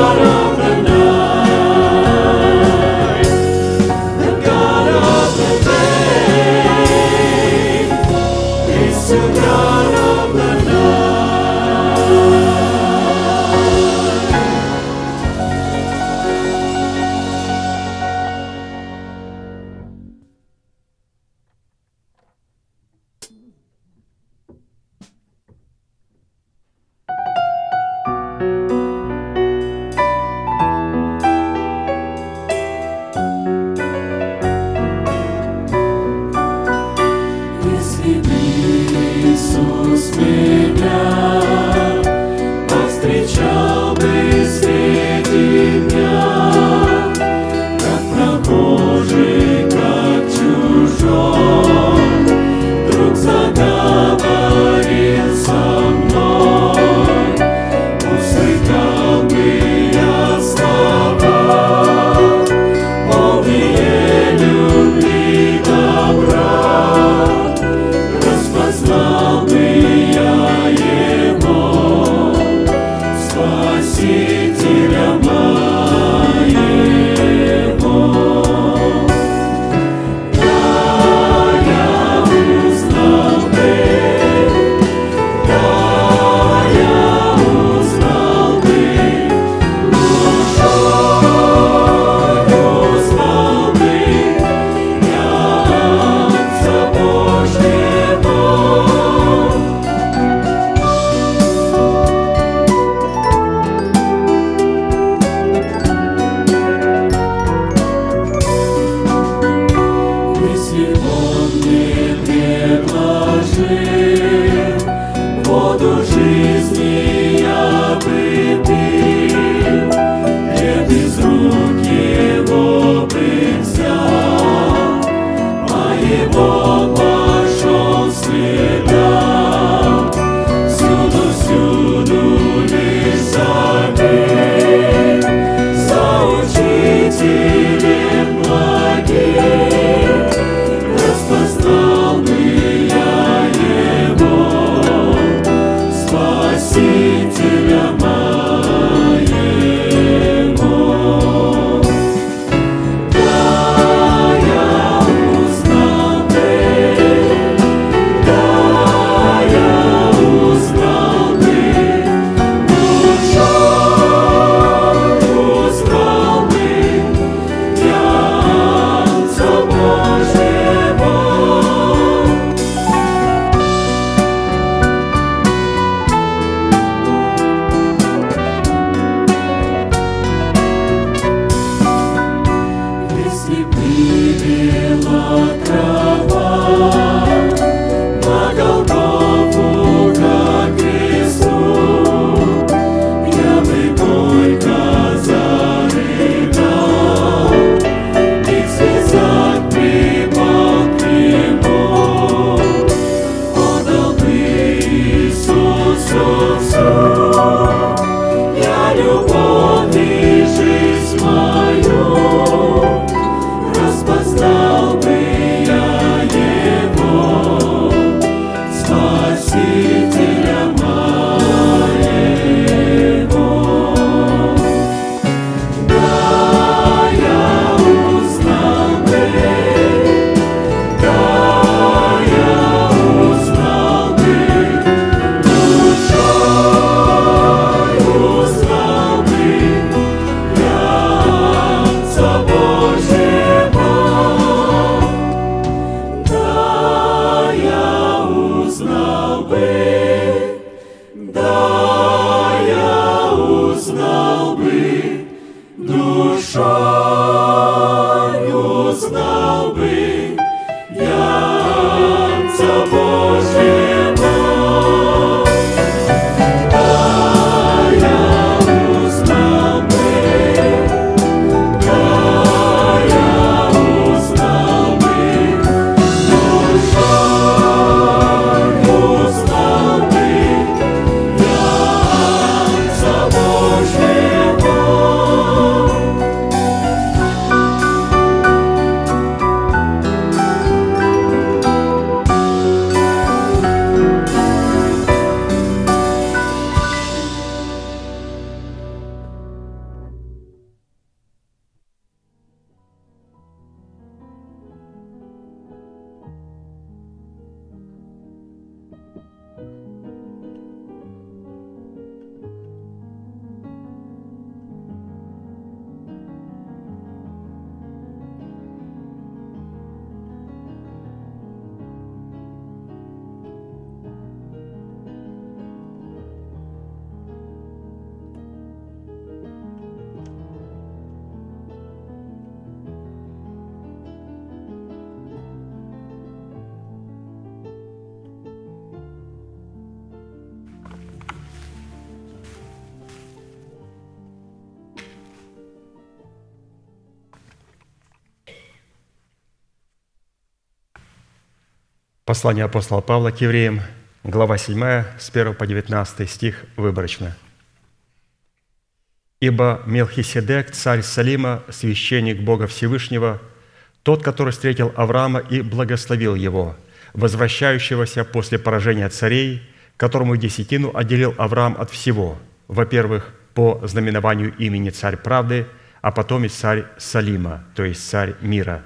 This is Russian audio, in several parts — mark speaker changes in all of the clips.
Speaker 1: Lord.
Speaker 2: Послание апостола Павла к евреям, глава 7, с 1 по 19 стих выборочно. «Ибо Мелхиседек, царь Салима, священник Бога Всевышнего, тот, который встретил Авраама и благословил его, возвращающегося после поражения царей, которому десятину отделил Авраам от всего, во-первых, по знаменованию имени царь правды, а потом и царь Салима, то есть царь мира,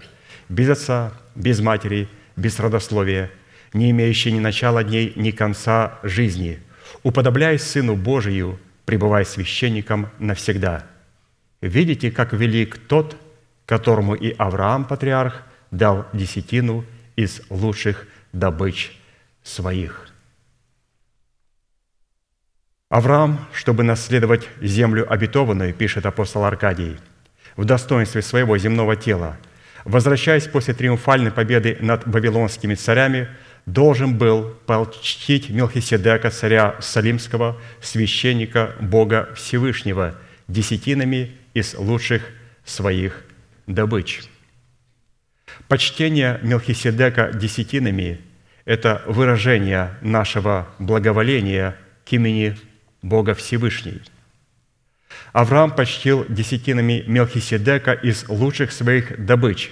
Speaker 2: без отца, без матери, без родословия, не имеющий ни начала дней, ни конца жизни, уподобляясь Сыну Божию, пребывая священником навсегда. Видите, как велик тот, которому и Авраам, патриарх, дал десятину из лучших добыч своих. Авраам, чтобы наследовать землю обетованную, пишет апостол Аркадий, в достоинстве своего земного тела – возвращаясь после триумфальной победы над вавилонскими царями, должен был почтить Мелхиседека, царя Салимского, священника Бога Всевышнего, десятинами из лучших своих добыч. Почтение Мелхиседека десятинами – это выражение нашего благоволения к имени Бога Всевышний – Авраам почтил десятинами Мелхиседека из лучших своих добыч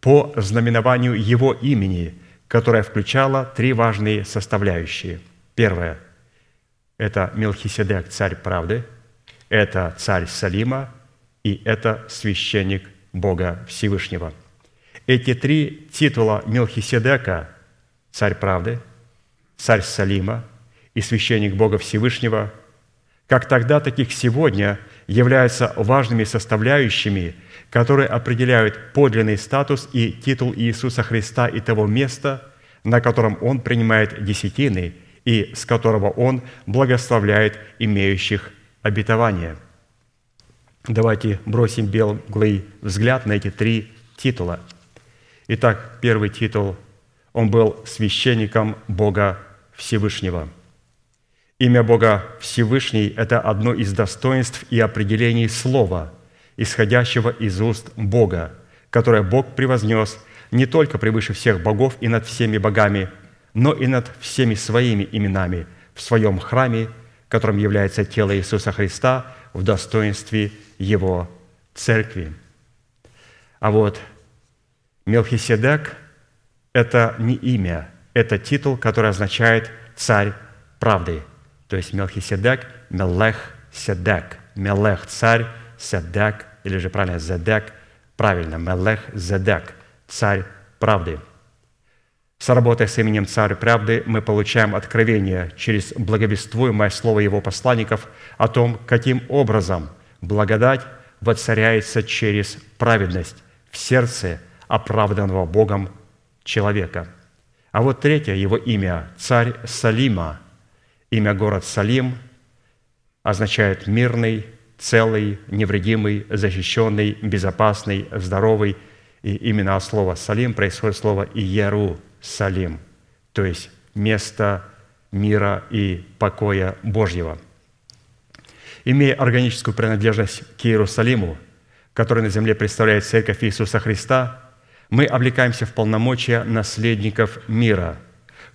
Speaker 2: по знаменованию его имени, которое включало три важные составляющие. Первое Это Мелхиседек, царь правды, это царь Салима и это священник Бога Всевышнего. Эти три титула Мелхиседека, царь правды, царь Салима и священник Бога Всевышнего, как тогда, таких сегодня, являются важными составляющими, которые определяют подлинный статус и титул Иисуса Христа и того места, на котором Он принимает десятины и с которого Он благословляет имеющих обетование. Давайте бросим белый взгляд на эти три титула. Итак, первый титул – он был священником Бога Всевышнего. Имя Бога Всевышний – это одно из достоинств и определений слова, исходящего из уст Бога, которое Бог превознес не только превыше всех богов и над всеми богами, но и над всеми своими именами в своем храме, которым является тело Иисуса Христа в достоинстве Его церкви. А вот Мелхиседек – это не имя, это титул, который означает «царь правды». То есть Мелхиседек – Мелех Седек. Мелех – царь, Седек, или же правильно, Зедек, правильно, Мелех Зедек – царь правды. Сработая с именем Царь Правды, мы получаем откровение через благовествуемое слово Его посланников о том, каким образом благодать воцаряется через праведность в сердце оправданного Богом человека. А вот третье его имя – царь Салима. Имя город Салим означает мирный, целый, невредимый, защищенный, безопасный, здоровый. И именно от слова «салим» происходит слово «иерусалим», то есть место мира и покоя Божьего. Имея органическую принадлежность к Иерусалиму, который на земле представляет Церковь Иисуса Христа – мы облекаемся в полномочия наследников мира,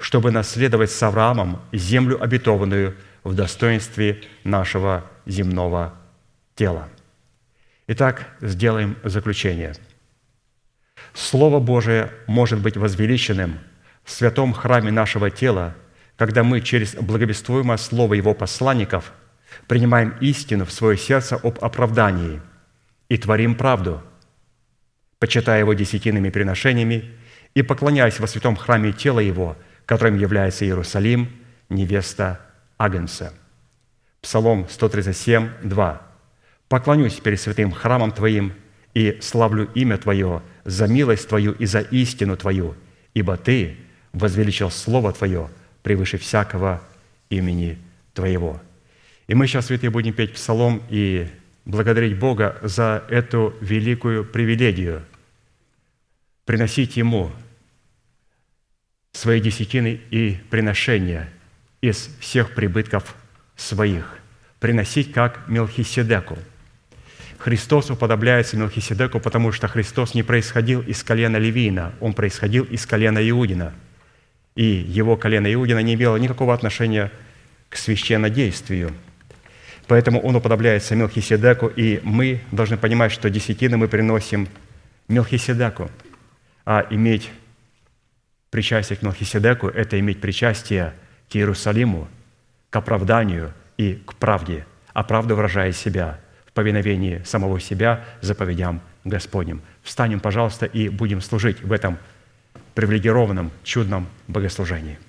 Speaker 2: чтобы наследовать с Авраамом землю обетованную в достоинстве нашего земного тела. Итак, сделаем заключение. Слово Божие может быть возвеличенным в святом храме нашего тела, когда мы через благовествуемое слово Его посланников принимаем истину в свое сердце об оправдании и творим правду – почитая Его десятинными приношениями и поклоняясь во святом храме тела Его, которым является Иерусалим, невеста Агнца. Псалом 137, 2. «Поклонюсь перед святым храмом Твоим и славлю имя Твое за милость Твою и за истину Твою, ибо Ты возвеличил Слово Твое превыше всякого имени Твоего». И мы сейчас, святые, будем петь псалом и благодарить Бога за эту великую привилегию – приносить Ему свои десятины и приношения из всех прибытков своих, приносить как Мелхиседеку. Христос уподобляется Мелхиседеку, потому что Христос не происходил из колена Левиина, Он происходил из колена Иудина. И его колено Иудина не имело никакого отношения к священнодействию. Поэтому он уподобляется Мелхиседеку, и мы должны понимать, что десятины мы приносим Мелхиседеку – а иметь причастие к Мелхиседеку – это иметь причастие к Иерусалиму, к оправданию и к правде, а правда выражая себя в повиновении самого себя заповедям Господним. Встанем, пожалуйста, и будем служить в этом привилегированном, чудном богослужении.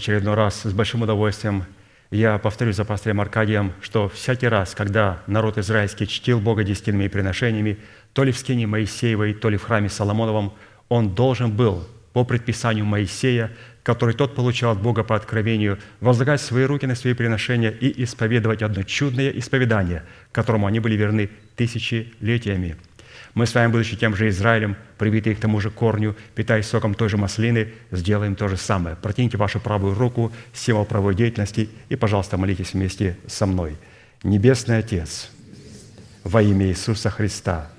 Speaker 3: Очередной раз с большим удовольствием я повторю за пастырем Аркадием, что всякий раз, когда народ израильский чтил Бога десятинными приношениями, то ли в скине Моисеевой, то ли в храме Соломоновом, он должен был по предписанию Моисея, который тот получал от Бога по откровению, возлагать свои руки на свои приношения и исповедовать одно чудное исповедание, которому они были верны тысячелетиями – мы с вами, будучи тем же Израилем, привитые к тому же корню, питаясь соком той же маслины, сделаем то же самое. Протяните вашу правую руку, символ правой деятельности, и, пожалуйста, молитесь вместе со мной. Небесный Отец, во имя Иисуса Христа,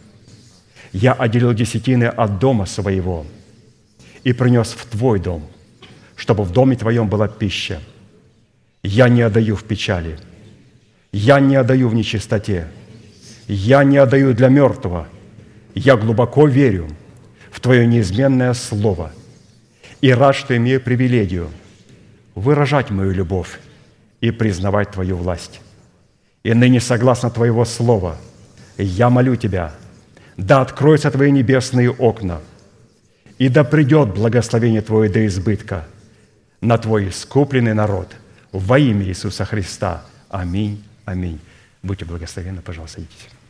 Speaker 3: я отделил десятины от дома своего и принес в Твой дом, чтобы в доме Твоем была пища. Я не отдаю в печали, я не отдаю в нечистоте, я не отдаю для мертвого – я глубоко верю в Твое неизменное Слово и рад, что имею привилегию выражать мою любовь и признавать Твою власть. И ныне, согласно Твоего Слова, я молю Тебя, да откроются Твои небесные окна, и да придет благословение Твое до избытка на Твой искупленный народ во имя Иисуса Христа. Аминь. Аминь. Будьте благословенны, пожалуйста, садитесь.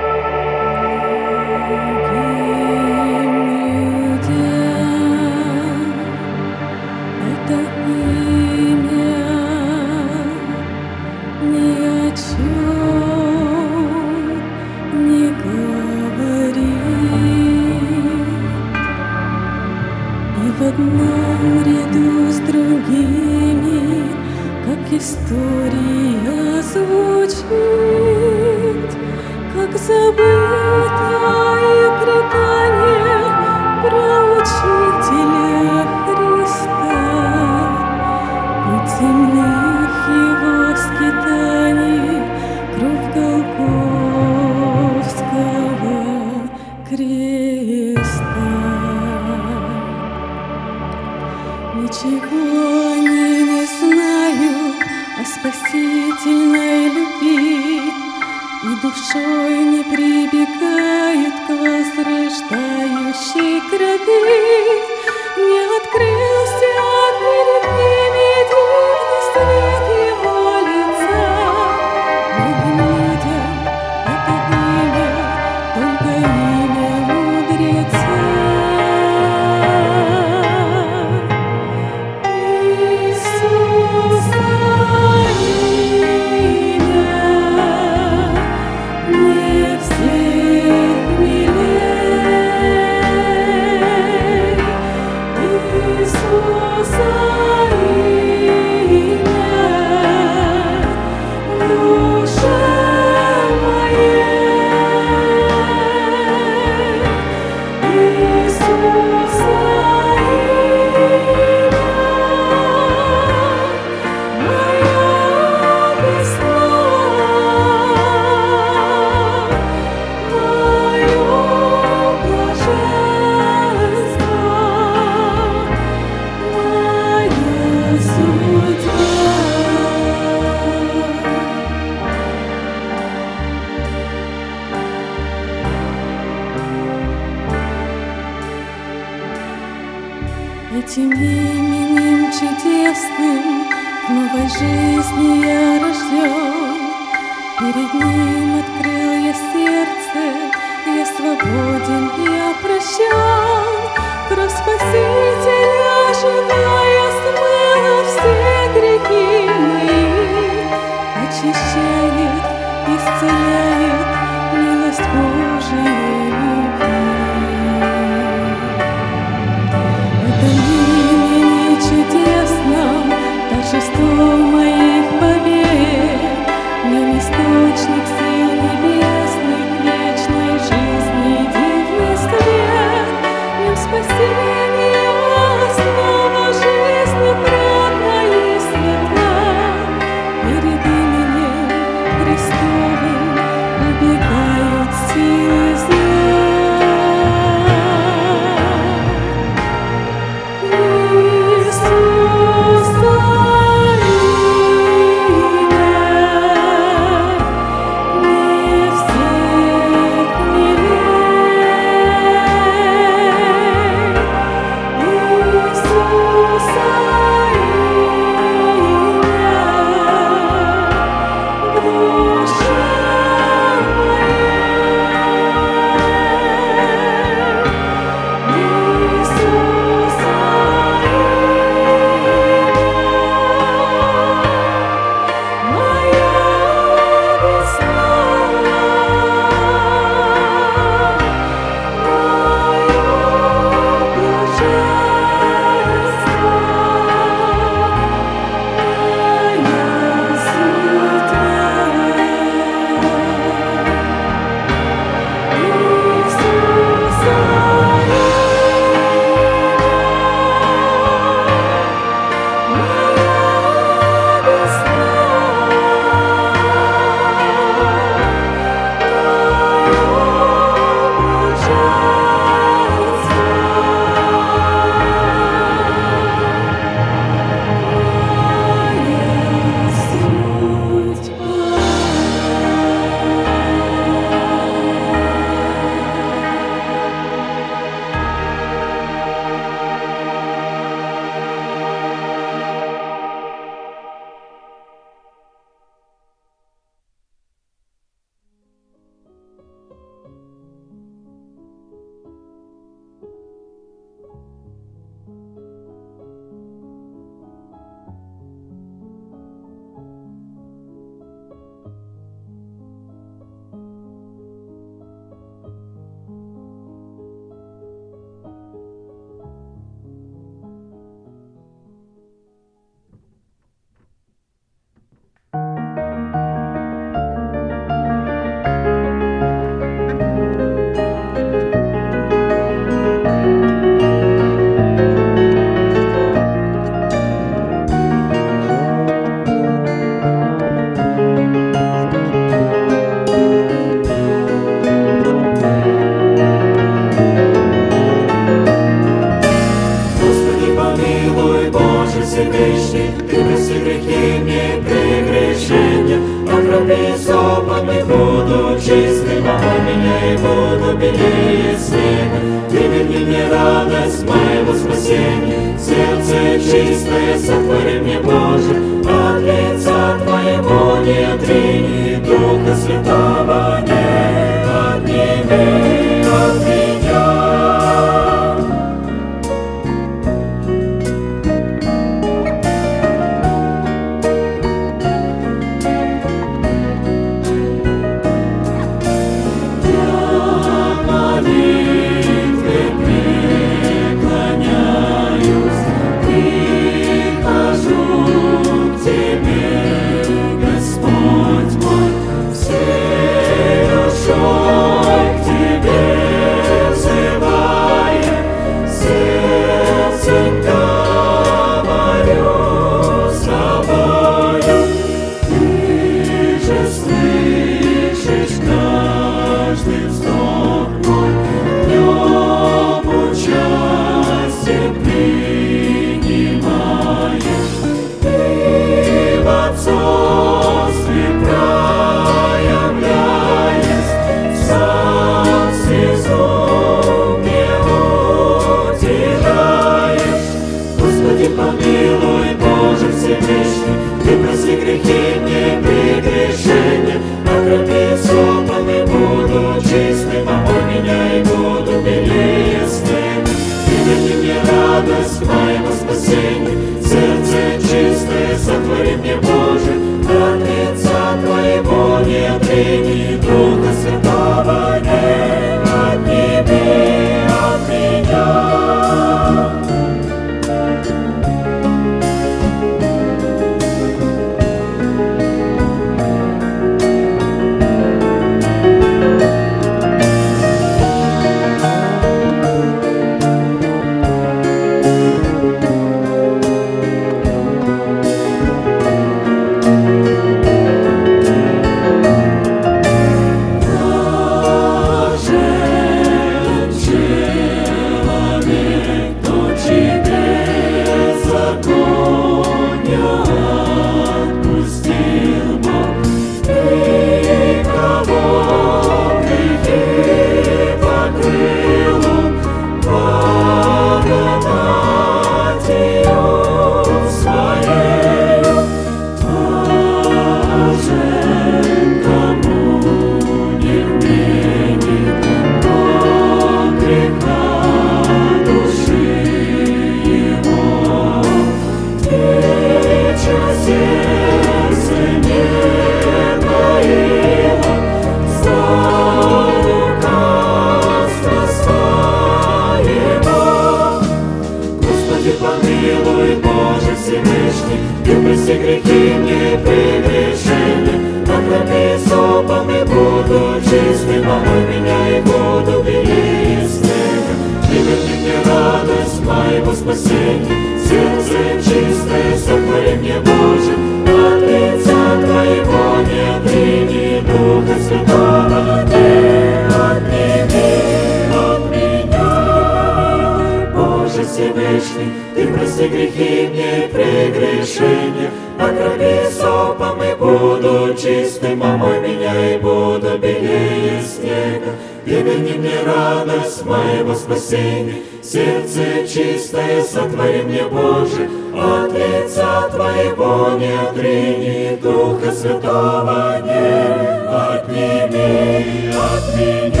Speaker 4: Всевышний, Ты прости грехи мне прегрешения, окропи сопом и буду чистым, омой меня и буду белее снега. И верни мне радость моего спасения, сердце чистое сотвори мне, Боже, от лица Твоего не отрини Духа Святого, не отними от меня.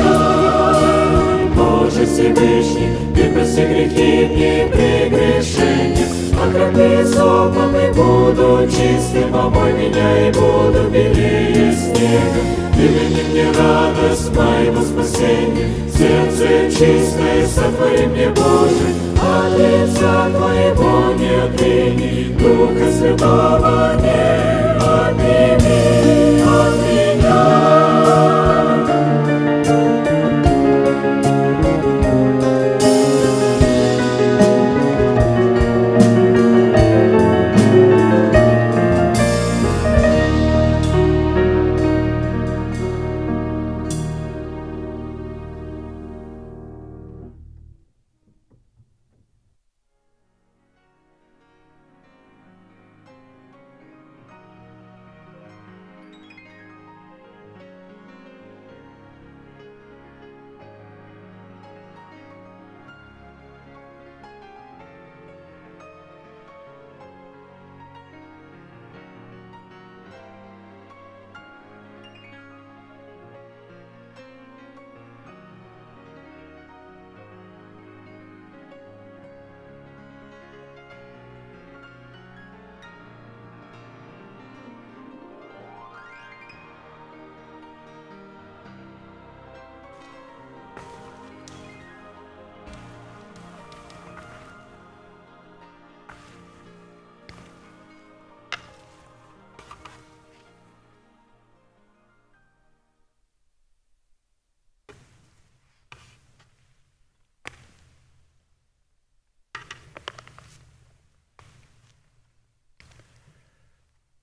Speaker 4: Боже Всевышний, Ты прости грехи мне прегрешения, окропи сопом и буду чистым, омой меня и буду белее снега. И верни мне радость моего спасения, сердце чистое сотвори мне, Боже, от лица Твоего не отрини Духа Святого, не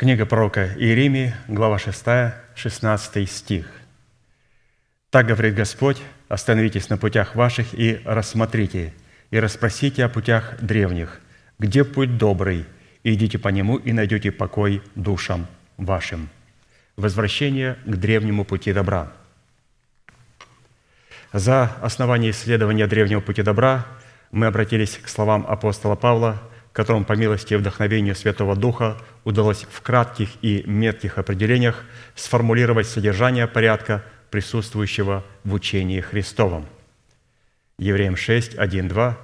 Speaker 2: Книга пророка Иеремии, глава 6, 16 стих. «Так говорит Господь, остановитесь на путях ваших и рассмотрите, и расспросите о путях древних, где путь добрый, и идите по нему, и найдете покой душам вашим». Возвращение к древнему пути добра. За основание исследования древнего пути добра мы обратились к словам апостола Павла, которому по милости и вдохновению Святого Духа удалось в кратких и метких определениях сформулировать содержание порядка, присутствующего в учении Христовом. Евреям 6, 1, 2.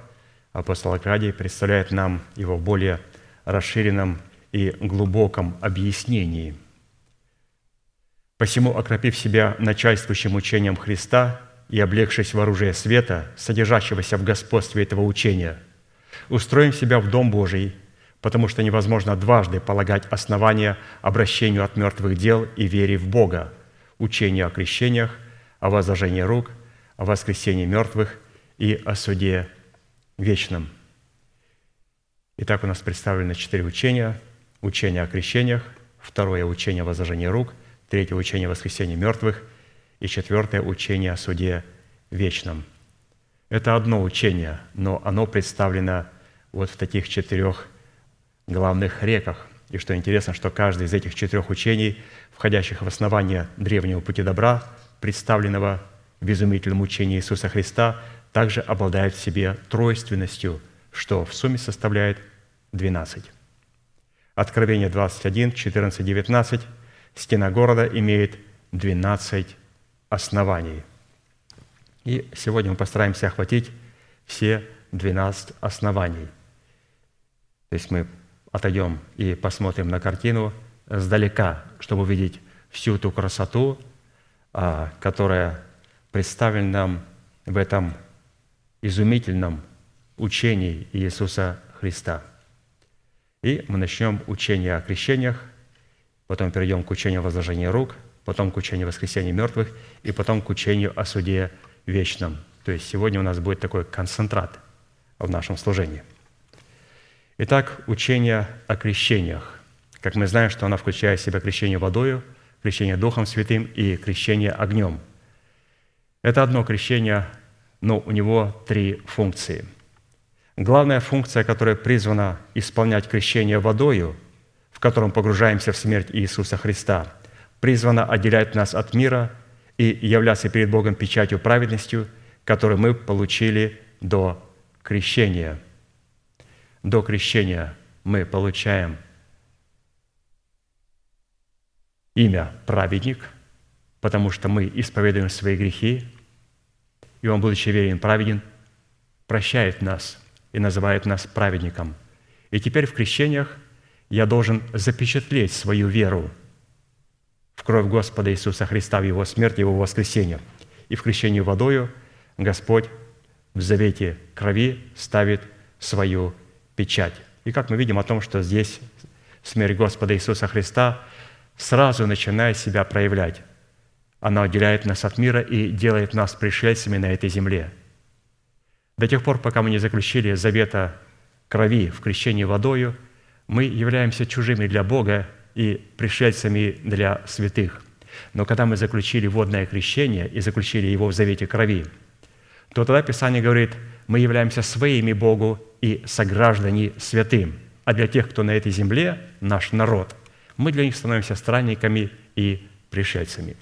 Speaker 2: апостол Аркадий представляет нам его в более расширенном и глубоком объяснении. «Посему, окропив себя начальствующим учением Христа и облегшись в оружие света, содержащегося в господстве этого учения, устроим себя в Дом Божий, потому что невозможно дважды полагать основания обращению от мертвых дел и вере в Бога, учению о крещениях, о возложении рук, о воскресении мертвых и о суде вечном. Итак, у нас представлены четыре учения. Учение о крещениях, второе учение о возложении рук, третье учение о воскресении мертвых и четвертое учение о суде вечном. Это одно учение, но оно представлено вот в таких четырех главных реках. И что интересно, что каждый из этих четырех учений, входящих в основание древнего пути добра, представленного в изумительном учении Иисуса Христа, также обладает в себе тройственностью, что в сумме составляет 12. Откровение 21, 14, 19. Стена города имеет 12 оснований. И сегодня мы постараемся охватить все 12 оснований. То есть мы отойдем и посмотрим на картину сдалека, чтобы увидеть всю ту красоту, а, которая представлена нам в этом изумительном учении Иисуса Христа – и мы начнем учение о крещениях, потом перейдем к учению о возложении рук, потом к учению о воскресении мертвых и потом к учению о суде вечном. То есть сегодня у нас будет такой концентрат в нашем служении. Итак, учение о крещениях. Как мы знаем, что оно включает в себя крещение водою, крещение Духом Святым и крещение огнем. Это одно крещение, но у него три функции – Главная функция, которая призвана исполнять крещение водою, в котором погружаемся в смерть Иисуса Христа, призвана отделять нас от мира и являться перед Богом печатью праведностью, которую мы получили до крещения. До крещения мы получаем имя праведник, потому что мы исповедуем свои грехи, и Он, будучи верен праведен, прощает нас – и называет нас праведником. И теперь в крещениях я должен запечатлеть свою веру в кровь Господа Иисуса Христа, в Его смерть, Его воскресение. И в крещении водою Господь в завете крови ставит свою печать. И как мы видим о том, что здесь смерть Господа Иисуса Христа сразу начинает себя проявлять. Она отделяет нас от мира и делает нас пришельцами на этой земле – до тех пор, пока мы не заключили завета крови в крещении водою, мы являемся чужими для Бога и пришельцами для святых. Но когда мы заключили водное крещение и заключили его в завете крови, то тогда Писание говорит, мы являемся своими Богу и сограждане святым. А для тех, кто на этой земле, наш народ, мы для них становимся странниками и пришельцами.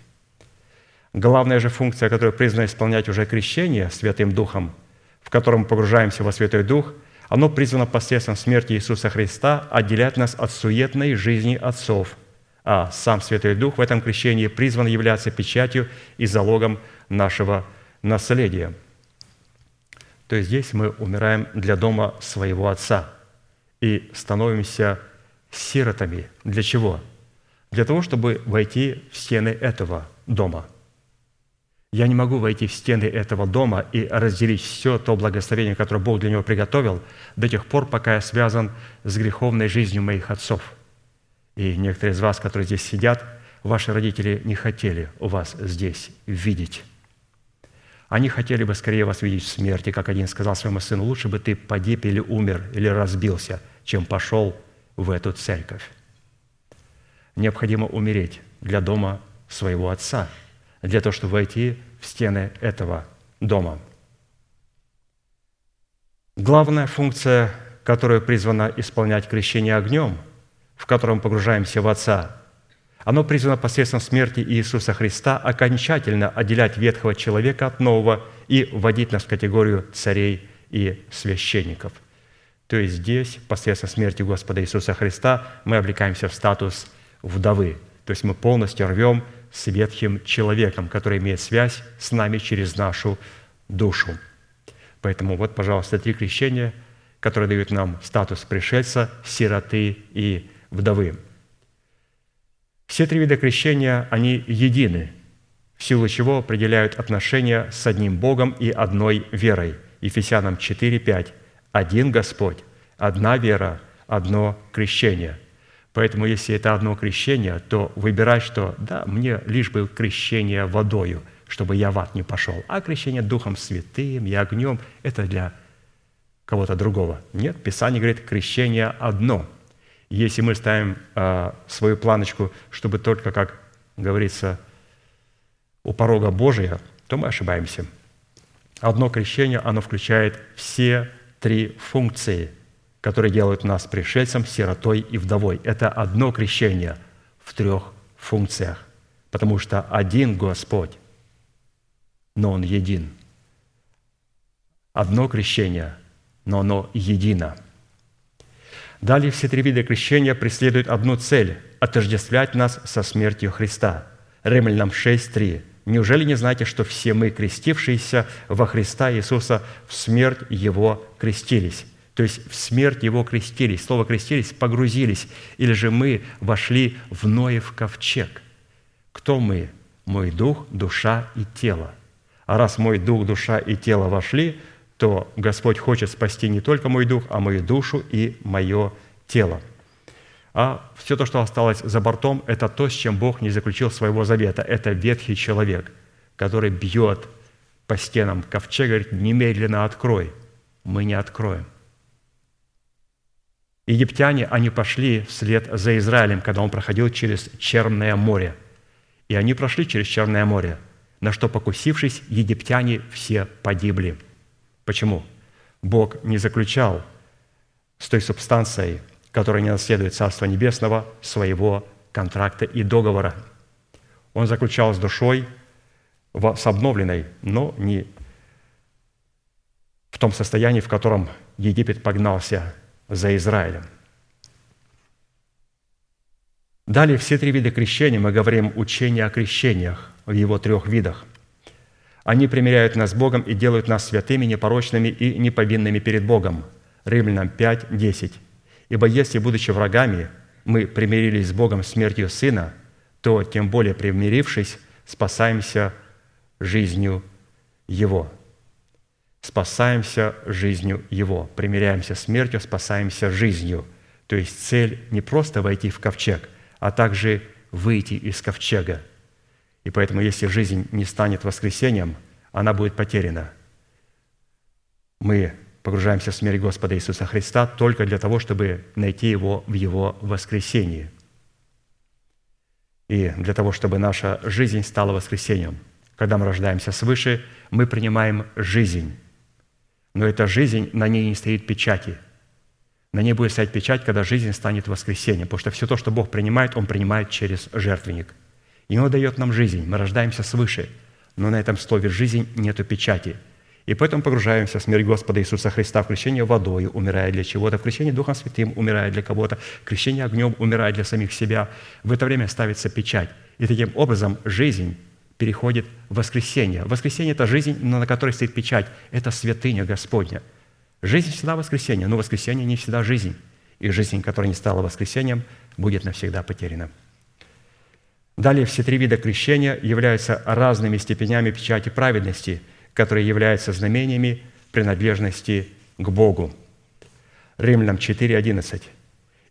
Speaker 2: Главная же функция, которую признано исполнять уже крещение Святым Духом, в котором мы погружаемся во Святой Дух, оно призвано посредством смерти Иисуса Христа отделять нас от суетной жизни отцов, а сам Святой Дух в этом крещении призван являться печатью и залогом нашего наследия. То здесь мы умираем для дома своего Отца и становимся сиротами. Для чего? Для того, чтобы войти в стены этого дома – я не могу войти в стены этого дома и разделить все то благословение, которое Бог для него приготовил, до тех пор, пока я связан с греховной жизнью моих отцов. И некоторые из вас, которые здесь сидят, ваши родители не хотели вас здесь видеть. Они хотели бы скорее вас видеть в смерти, как один сказал своему сыну, лучше бы ты погиб или умер, или разбился, чем пошел в эту церковь. Необходимо умереть для дома своего отца – для того, чтобы войти в стены этого дома. Главная функция, которую призвана исполнять крещение огнем, в котором погружаемся в Отца, оно призвано посредством смерти Иисуса Христа окончательно отделять ветхого человека от нового и вводить нас в категорию царей и священников. То есть здесь, посредством смерти Господа Иисуса Христа, мы облекаемся в статус вдовы. То есть мы полностью рвем с ветхим человеком, который имеет связь с нами через нашу душу. Поэтому вот, пожалуйста, три крещения, которые дают нам статус пришельца, сироты и вдовы. Все три вида крещения, они едины, в силу чего определяют отношения с одним Богом и одной верой. Ефесянам 4, 5. Один Господь, одна вера, одно крещение. Поэтому, если это одно крещение, то выбирай, что да, мне лишь бы крещение водою, чтобы я в ад не пошел. А крещение Духом Святым и огнем – это для кого-то другого. Нет, Писание говорит, крещение одно. Если мы ставим а, свою планочку, чтобы только, как говорится, у порога Божия, то мы ошибаемся. Одно крещение, оно включает все три функции, которые делают нас пришельцем, сиротой и вдовой. Это одно крещение в трех функциях, потому что один Господь, но Он един. Одно крещение, но оно едино. Далее все три вида крещения преследуют одну цель – отождествлять нас со смертью Христа. Римлянам 6.3. Неужели не знаете, что все мы, крестившиеся во Христа Иисуса, в смерть Его крестились? То есть в смерть Его крестились. Слово «крестились» – погрузились. Или же мы вошли в Ноев ковчег. Кто мы? Мой дух, душа и тело. А раз мой дух, душа и тело вошли, то Господь хочет спасти не только мой дух, а мою душу и мое тело. А все то, что осталось за бортом, это то, с чем Бог не заключил своего завета. Это ветхий человек, который бьет по стенам ковчега, говорит, немедленно открой. Мы не откроем. Египтяне, они пошли вслед за Израилем, когда он проходил через Черное море. И они прошли через Черное море, на что, покусившись, египтяне все погибли. Почему? Бог не заключал с той субстанцией, которая не наследует Царство Небесного, своего контракта и договора. Он заключал с душой с обновленной, но не в том состоянии, в котором Египет погнался за Израилем. Далее все три вида крещения, мы говорим учение о крещениях в его трех видах. Они примиряют нас с Богом и делают нас святыми, непорочными и неповинными перед Богом. Римлянам 5, 10. Ибо если, будучи врагами, мы примирились с Богом смертью Сына, то тем более примирившись, спасаемся жизнью Его. Спасаемся жизнью Его. Примиряемся смертью, спасаемся жизнью. То есть цель не просто войти в ковчег, а также выйти из ковчега. И поэтому, если жизнь не станет воскресением, она будет потеряна. Мы погружаемся в смерть Господа Иисуса Христа только для того, чтобы найти Его в Его воскресении. И для того, чтобы наша жизнь стала воскресением. Когда мы рождаемся свыше, мы принимаем жизнь. Но эта жизнь, на ней не стоит печати. На ней будет стоять печать, когда жизнь станет воскресением. Потому что все то, что Бог принимает, Он принимает через жертвенник. И Он дает нам жизнь. Мы рождаемся свыше. Но на этом слове «жизнь» нету печати – и поэтому погружаемся в смерть Господа Иисуса Христа, в крещение водой, умирая для чего-то, в крещение Духом Святым, умирая для кого-то, в крещение огнем, умирая для самих себя. В это время ставится печать. И таким образом жизнь переходит в воскресение. Воскресение – это жизнь, на которой стоит печать. Это святыня Господня. Жизнь всегда воскресение, но воскресение не всегда жизнь. И жизнь, которая не стала воскресением, будет навсегда потеряна. Далее, все три вида крещения являются разными степенями печати праведности – которые являются знамениями принадлежности к Богу. Римлянам 4.11.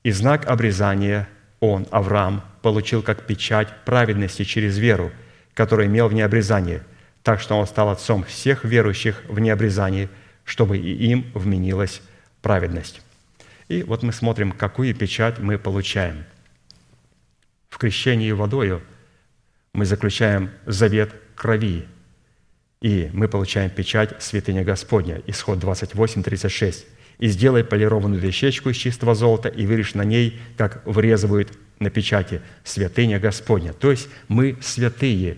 Speaker 2: «И знак обрезания он, Авраам, получил как печать праведности через веру, которую имел в необрезании, так что он стал отцом всех верующих в необрезании, чтобы и им вменилась праведность». И вот мы смотрим, какую печать мы получаем. В крещении водою мы заключаем завет крови, и мы получаем печать святыня Господня. Исход 28, 36. «И сделай полированную дощечку из чистого золота, и вырежь на ней, как врезывают на печати, святыня Господня». То есть мы святые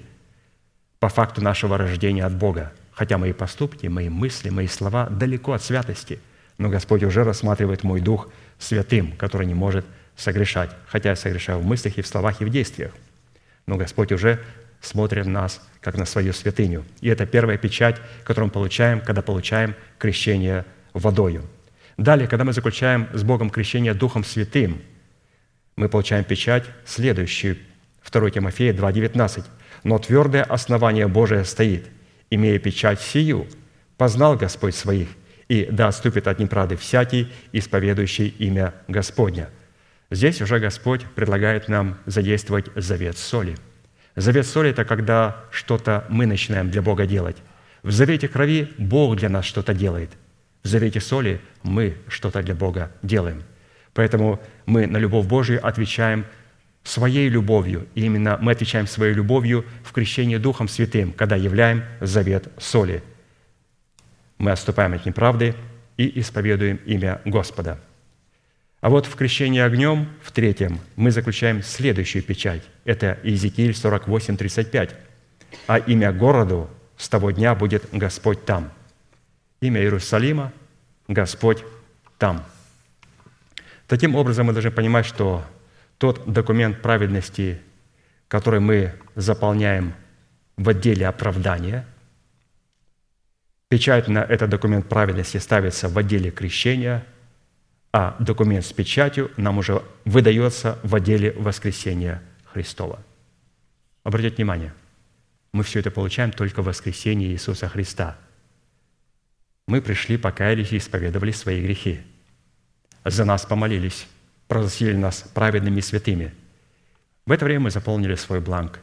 Speaker 2: по факту нашего рождения от Бога. Хотя мои поступки, мои мысли, мои слова далеко от святости. Но Господь уже рассматривает мой дух святым, который не может согрешать. Хотя я согрешаю в мыслях и в словах и в действиях. Но Господь уже смотрит на нас, как на свою святыню. И это первая печать, которую мы получаем, когда получаем крещение водою. Далее, когда мы заключаем с Богом крещение Духом Святым, мы получаем печать следующую, 2 Тимофея 2,19. «Но твердое основание Божие стоит, имея печать сию, познал Господь своих, и да отступит от неправды всякий, исповедующий имя Господня». Здесь уже Господь предлагает нам задействовать завет соли. Завет соли – это когда что-то мы начинаем для Бога делать. В завете крови Бог для нас что-то делает. В завете соли мы что-то для Бога делаем. Поэтому мы на любовь Божию отвечаем своей любовью. И именно мы отвечаем своей любовью в крещении Духом Святым, когда являем завет соли. Мы отступаем от неправды и исповедуем имя Господа – а вот в крещении огнем, в третьем, мы заключаем следующую печать. Это Иезекииль 48, 35. «А имя городу с того дня будет Господь там». Имя Иерусалима – Господь там. Таким образом, мы должны понимать, что тот документ праведности, который мы заполняем в отделе оправдания, печать на этот документ праведности ставится в отделе крещения – а документ с печатью нам уже выдается в отделе воскресения Христова. Обратите внимание, мы все это получаем только в воскресении Иисуса Христа. Мы пришли, покаялись и исповедовали свои грехи. За нас помолились, провозгласили нас праведными и святыми. В это время мы заполнили свой бланк,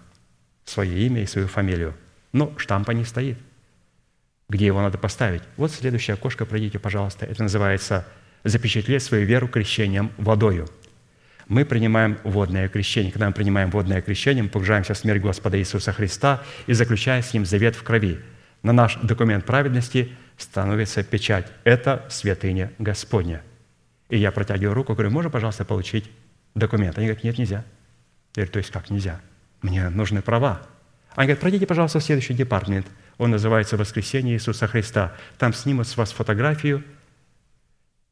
Speaker 2: свое имя и свою фамилию. Но штампа не стоит. Где его надо поставить? Вот следующее окошко, пройдите, пожалуйста. Это называется – запечатлеть свою веру крещением водою. Мы принимаем водное крещение. Когда мы принимаем водное крещение, мы погружаемся в смерть Господа Иисуса Христа и заключаем с Ним завет в крови. На наш документ праведности становится печать. Это святыня Господня. И я протягиваю руку, говорю, можно, пожалуйста, получить документ? Они говорят, нет, нельзя. Я говорю, то есть как нельзя? Мне нужны права. Они говорят, пройдите, пожалуйста, в следующий департамент. Он называется «Воскресение Иисуса Христа». Там снимут с вас фотографию –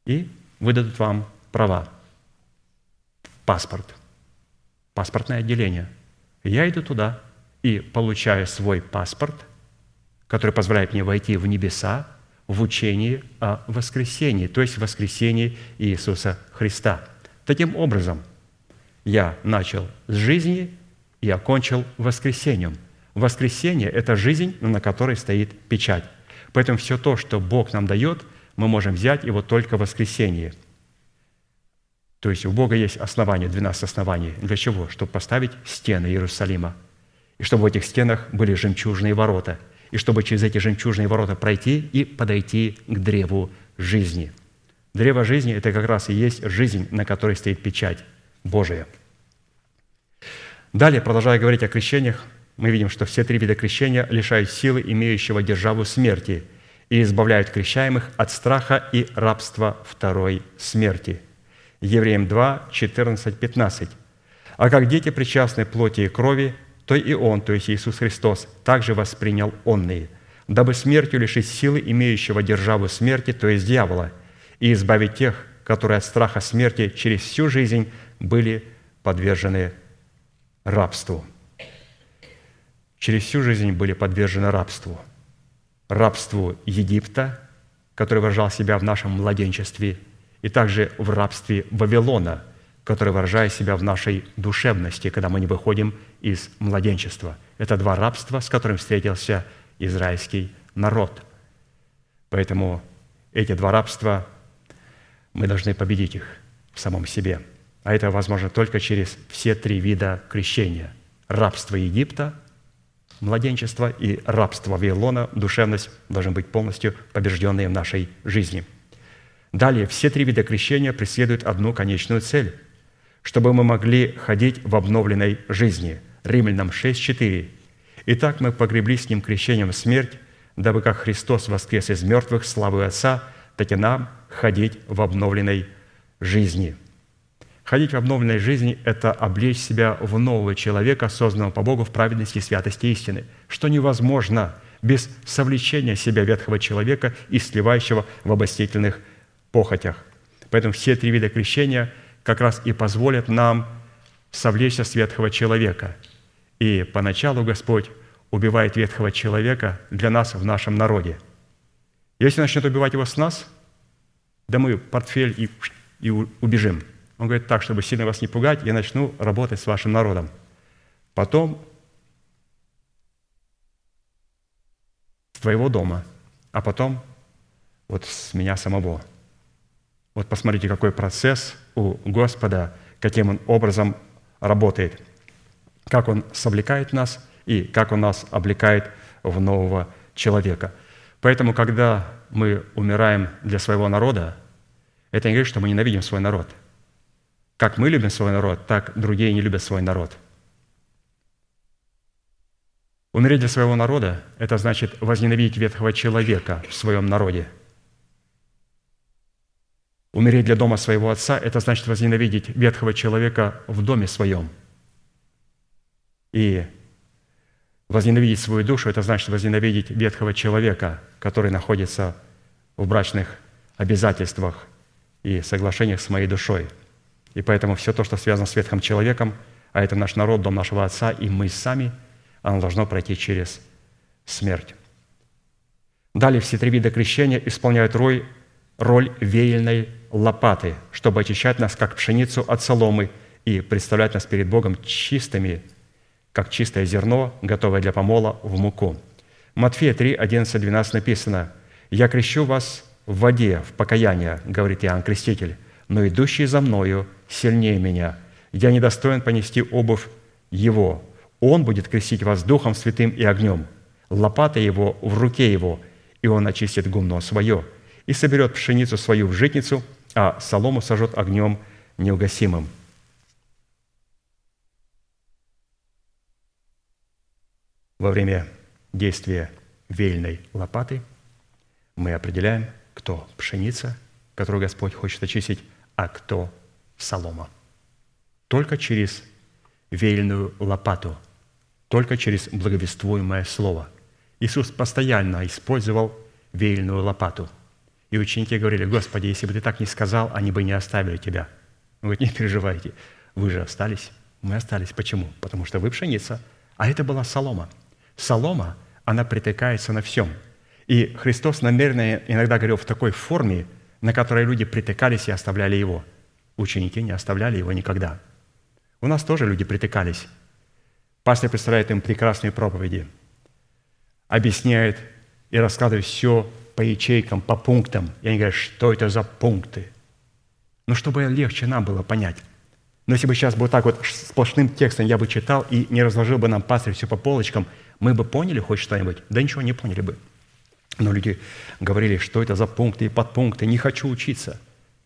Speaker 2: и выдадут вам права. Паспорт. Паспортное отделение. Я иду туда и получаю свой паспорт, который позволяет мне войти в небеса в учении о воскресении, то есть воскресении Иисуса Христа. Таким образом, я начал с жизни и окончил воскресением. Воскресение – это жизнь, на которой стоит печать. Поэтому все то, что Бог нам дает – мы можем взять его только в воскресенье. То есть у Бога есть основания, 12 оснований. Для чего? Чтобы поставить стены Иерусалима. И чтобы в этих стенах были жемчужные ворота. И чтобы через эти жемчужные ворота пройти и подойти к древу жизни. Древо жизни – это как раз и есть жизнь, на которой стоит печать Божия. Далее, продолжая говорить о крещениях, мы видим, что все три вида крещения лишают силы имеющего державу смерти – и избавляют крещаемых от страха и рабства второй смерти». Евреям 2, 14, 15. «А как дети причастны плоти и крови, то и Он, то есть Иисус Христос, также воспринял онные, дабы смертью лишить силы имеющего державу смерти, то есть дьявола, и избавить тех, которые от страха смерти через всю жизнь были подвержены рабству». Через всю жизнь были подвержены рабству – рабству Египта, который выражал себя в нашем младенчестве, и также в рабстве Вавилона, который выражает себя в нашей душевности, когда мы не выходим из младенчества. Это два рабства, с которым встретился израильский народ. Поэтому эти два рабства, мы должны победить их в самом себе. А это возможно только через все три вида крещения. Рабство Египта – младенчество и рабство Вавилона, душевность должны быть полностью побежденные в нашей жизни. Далее, все три вида крещения преследуют одну конечную цель – чтобы мы могли ходить в обновленной жизни. Римлянам 6.4. «Итак мы погребли с Ним крещением в смерть, дабы как Христос воскрес из мертвых славы Отца, так и нам ходить в обновленной жизни». Ходить в обновленной жизни – это облечь себя в нового человека, созданного по Богу в праведности, святости истины, что невозможно без совлечения себя ветхого человека и сливающего в обостительных похотях. Поэтому все три вида крещения как раз и позволят нам совлечься с ветхого человека И поначалу Господь убивает ветхого человека для нас в нашем народе. Если начнет убивать его с нас, да мы портфель и, и убежим. Он говорит так, чтобы сильно вас не пугать, я начну работать с вашим народом. Потом с твоего дома, а потом вот с меня самого. Вот посмотрите, какой процесс у Господа, каким Он образом работает, как Он совлекает нас и как Он нас облекает в нового человека. Поэтому, когда мы умираем для своего народа, это не говорит, что мы ненавидим свой народ. Как мы любим свой народ, так другие не любят свой народ. Умереть для своего народа – это значит возненавидеть ветхого человека в своем народе – Умереть для дома своего отца – это значит возненавидеть ветхого человека в доме своем. И возненавидеть свою душу – это значит возненавидеть ветхого человека, который находится в брачных обязательствах и соглашениях с моей душой. И поэтому все то, что связано с ветхим человеком, а это наш народ, дом нашего отца, и мы сами, оно должно пройти через смерть. Далее все три вида крещения исполняют роль, роль веяльной лопаты, чтобы очищать нас, как пшеницу от соломы, и представлять нас перед Богом чистыми, как чистое зерно, готовое для помола в муку. Матфея 3, 11, 12 написано, «Я крещу вас в воде, в покаяние, говорит Иоанн Креститель, но идущий за мною сильнее меня. Я недостоин понести обувь его. Он будет крестить вас Духом Святым и огнем. Лопата его в руке его, и он очистит гумно свое, и соберет пшеницу свою в житницу, а солому сожжет огнем неугасимым». Во время действия веяльной лопаты мы определяем, кто пшеница, которую Господь хочет очистить, а кто солома. Только через веяльную лопату, только через благовествуемое слово. Иисус постоянно использовал веяльную лопату. И ученики говорили, Господи, если бы Ты так не сказал, они бы не оставили Тебя. Он говорит, не переживайте, вы же остались. Мы остались. Почему? Потому что вы пшеница, а это была солома. Солома, она притыкается на всем. И Христос намеренно иногда говорил в такой форме, на которой люди притыкались и оставляли его. Ученики не оставляли его никогда. У нас тоже люди притыкались. Пастор представляет им прекрасные проповеди, объясняет и раскладывает все по ячейкам, по пунктам. И они говорят, что это за пункты? Ну, чтобы легче нам было понять. Но если бы сейчас вот так вот сплошным текстом я бы читал и не разложил бы нам пастырь все по полочкам, мы бы поняли хоть что-нибудь? Да ничего не поняли бы. Но люди говорили, что это за пункты и подпункты, не хочу учиться.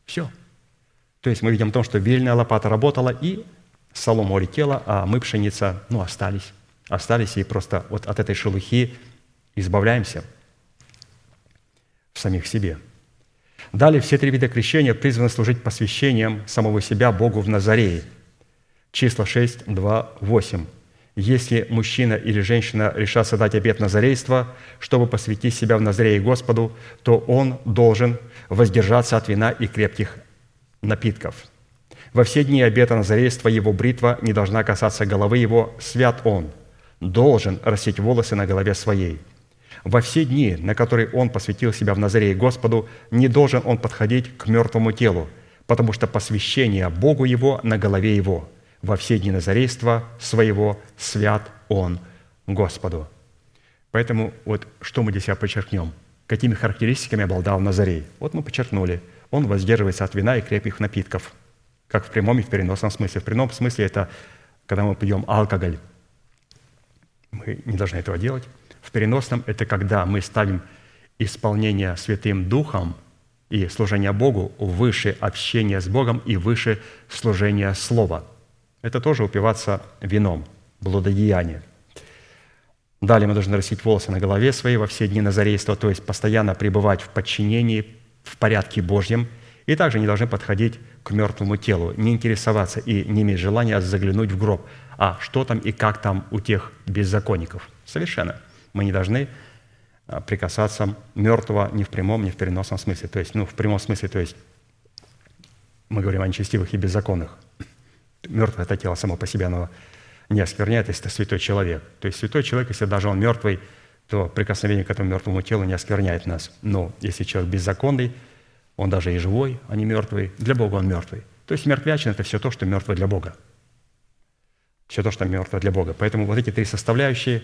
Speaker 2: Все. То есть мы видим то, что вельная лопата работала, и солома улетела, а мы, пшеница, ну, остались. Остались, и просто вот от этой шелухи избавляемся в самих себе. Далее все три вида крещения призваны служить посвящением самого себя Богу в Назарее. Числа 6, 2, 8. Если мужчина или женщина решатся дать обет назарейства, чтобы посвятить себя в Назарее Господу, то он должен воздержаться от вина и крепких напитков. Во все дни обета назарейства его бритва не должна касаться головы его, свят он, должен растить волосы на голове своей. Во все дни, на которые он посвятил себя в Назарее Господу, не должен он подходить к мертвому телу, потому что посвящение Богу его на голове его. Во все дни назарейства своего свят он Господу. Поэтому вот что мы себя подчеркнем? Какими характеристиками обладал Назарей? Вот мы подчеркнули. Он воздерживается от вина и крепких напитков, как в прямом и в переносном смысле. В прямом смысле это когда мы пьем алкоголь. Мы не должны этого делать. В переносном – это когда мы ставим исполнение Святым Духом и служение Богу выше общения с Богом и выше служения Слова. Это тоже упиваться вином, блудодеяние. Далее мы должны растить волосы на голове своей во все дни назарейства, то есть постоянно пребывать в подчинении, в порядке Божьем, и также не должны подходить к мертвому телу, не интересоваться и не иметь желания заглянуть в гроб. А что там и как там у тех беззаконников? Совершенно – мы не должны а, прикасаться мертвого ни в прямом, ни в переносном смысле. То есть, ну, в прямом смысле, то есть мы говорим о нечестивых и беззаконных. Мертвое – это тело само по себе, оно не оскверняет, если это святой человек. То есть святой человек, если даже он мертвый, то прикосновение к этому мертвому телу не оскверняет нас. Но если человек беззаконный, он даже и живой, а не мертвый, для Бога он мертвый. То есть мертвячина – это все то, что мертво для Бога. Все то, что мертво для Бога. Поэтому вот эти три составляющие,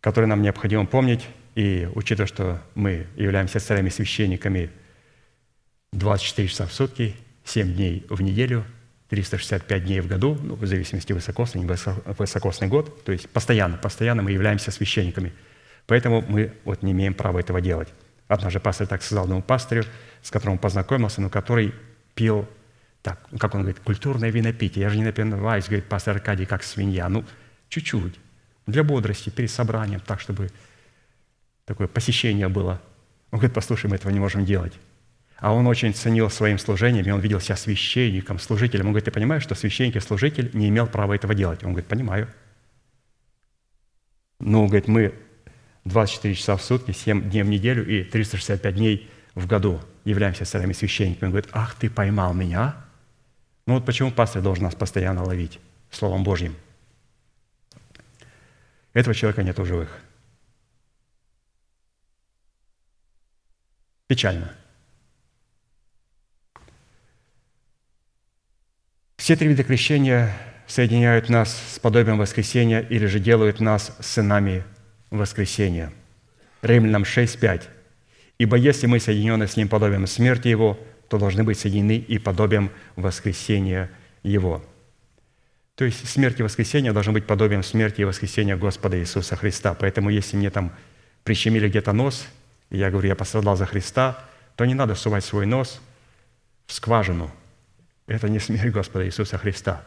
Speaker 2: которые нам необходимо помнить, и учитывая, что мы являемся царями священниками 24 часа в сутки, 7 дней в неделю, 365 дней в году, ну, в зависимости высокосный, высокосный год, то есть постоянно, постоянно мы являемся священниками. Поэтому мы вот не имеем права этого делать. Однажды пастор так сказал одному пастырю, с которым познакомился, но который пил, так, как он говорит, культурное винопитие. Я же не напиваюсь, говорит пастор Аркадий, как свинья. Ну, чуть-чуть, для бодрости, перед собранием, так, чтобы такое посещение было. Он говорит, послушай, мы этого не можем делать. А он очень ценил своим служением, и он видел себя священником, служителем. Он говорит, ты понимаешь, что священник и служитель не имел права этого делать? Он говорит, понимаю. Ну, говорит, мы 24 часа в сутки, 7 дней в неделю и 365 дней в году являемся царями священниками. Он говорит, ах, ты поймал меня? Ну вот почему пастор должен нас постоянно ловить Словом Божьим? Этого человека нет в живых. Печально. Все три вида крещения соединяют нас с подобием воскресения или же делают нас сынами воскресения. Римлянам 6.5. «Ибо если мы соединены с Ним подобием смерти Его, то должны быть соединены и подобием воскресения Его». То есть смерть и воскресение должны быть подобием смерти и воскресения Господа Иисуса Христа. Поэтому если мне там прищемили где-то нос, и я говорю, я пострадал за Христа, то не надо сувать свой нос в скважину. Это не смерть Господа Иисуса Христа.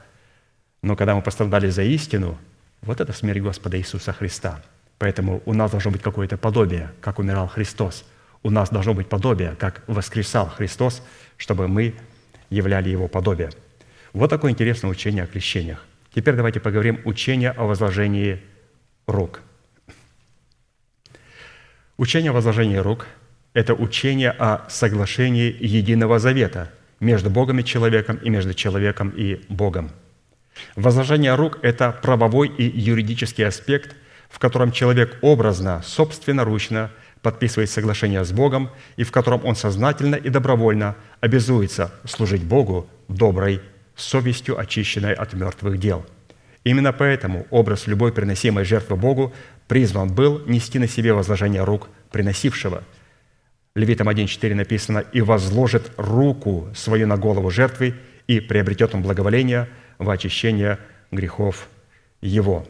Speaker 2: Но когда мы пострадали за истину, вот это смерть Господа Иисуса Христа – Поэтому у нас должно быть какое-то подобие, как умирал Христос. У нас должно быть подобие, как воскресал Христос, чтобы мы являли Его подобие. Вот такое интересное учение о крещениях. Теперь давайте поговорим учение о возложении рук. Учение о возложении рук – это учение о соглашении единого завета между Богом и человеком и между человеком и Богом. Возложение рук – это правовой и юридический аспект – в котором человек образно, собственноручно подписывает соглашение с Богом и в котором он сознательно и добровольно обязуется служить Богу доброй совестью, очищенной от мертвых дел. Именно поэтому образ любой приносимой жертвы Богу призван был нести на себе возложение рук приносившего. Левитам 1.4 написано «И возложит руку свою на голову жертвы, и приобретет он благоволение в очищение грехов его».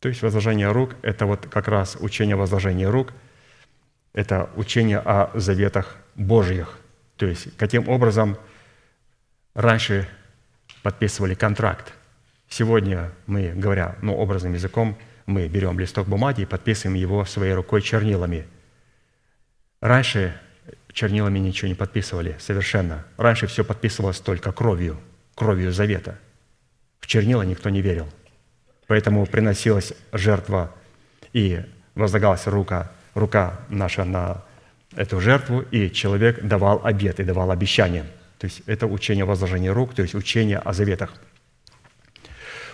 Speaker 2: То есть возложение рук – это вот как раз учение возложения рук, это учение о заветах Божьих. То есть каким образом раньше подписывали контракт. Сегодня мы, говоря ну, образным языком, мы берем листок бумаги и подписываем его своей рукой чернилами. Раньше чернилами ничего не подписывали совершенно. Раньше все подписывалось только кровью, кровью завета. В чернила никто не верил. Поэтому приносилась жертва и возлагалась рука, рука наша на эту жертву, и человек давал обет и давал обещание. То есть это учение возложения рук, то есть учение о заветах.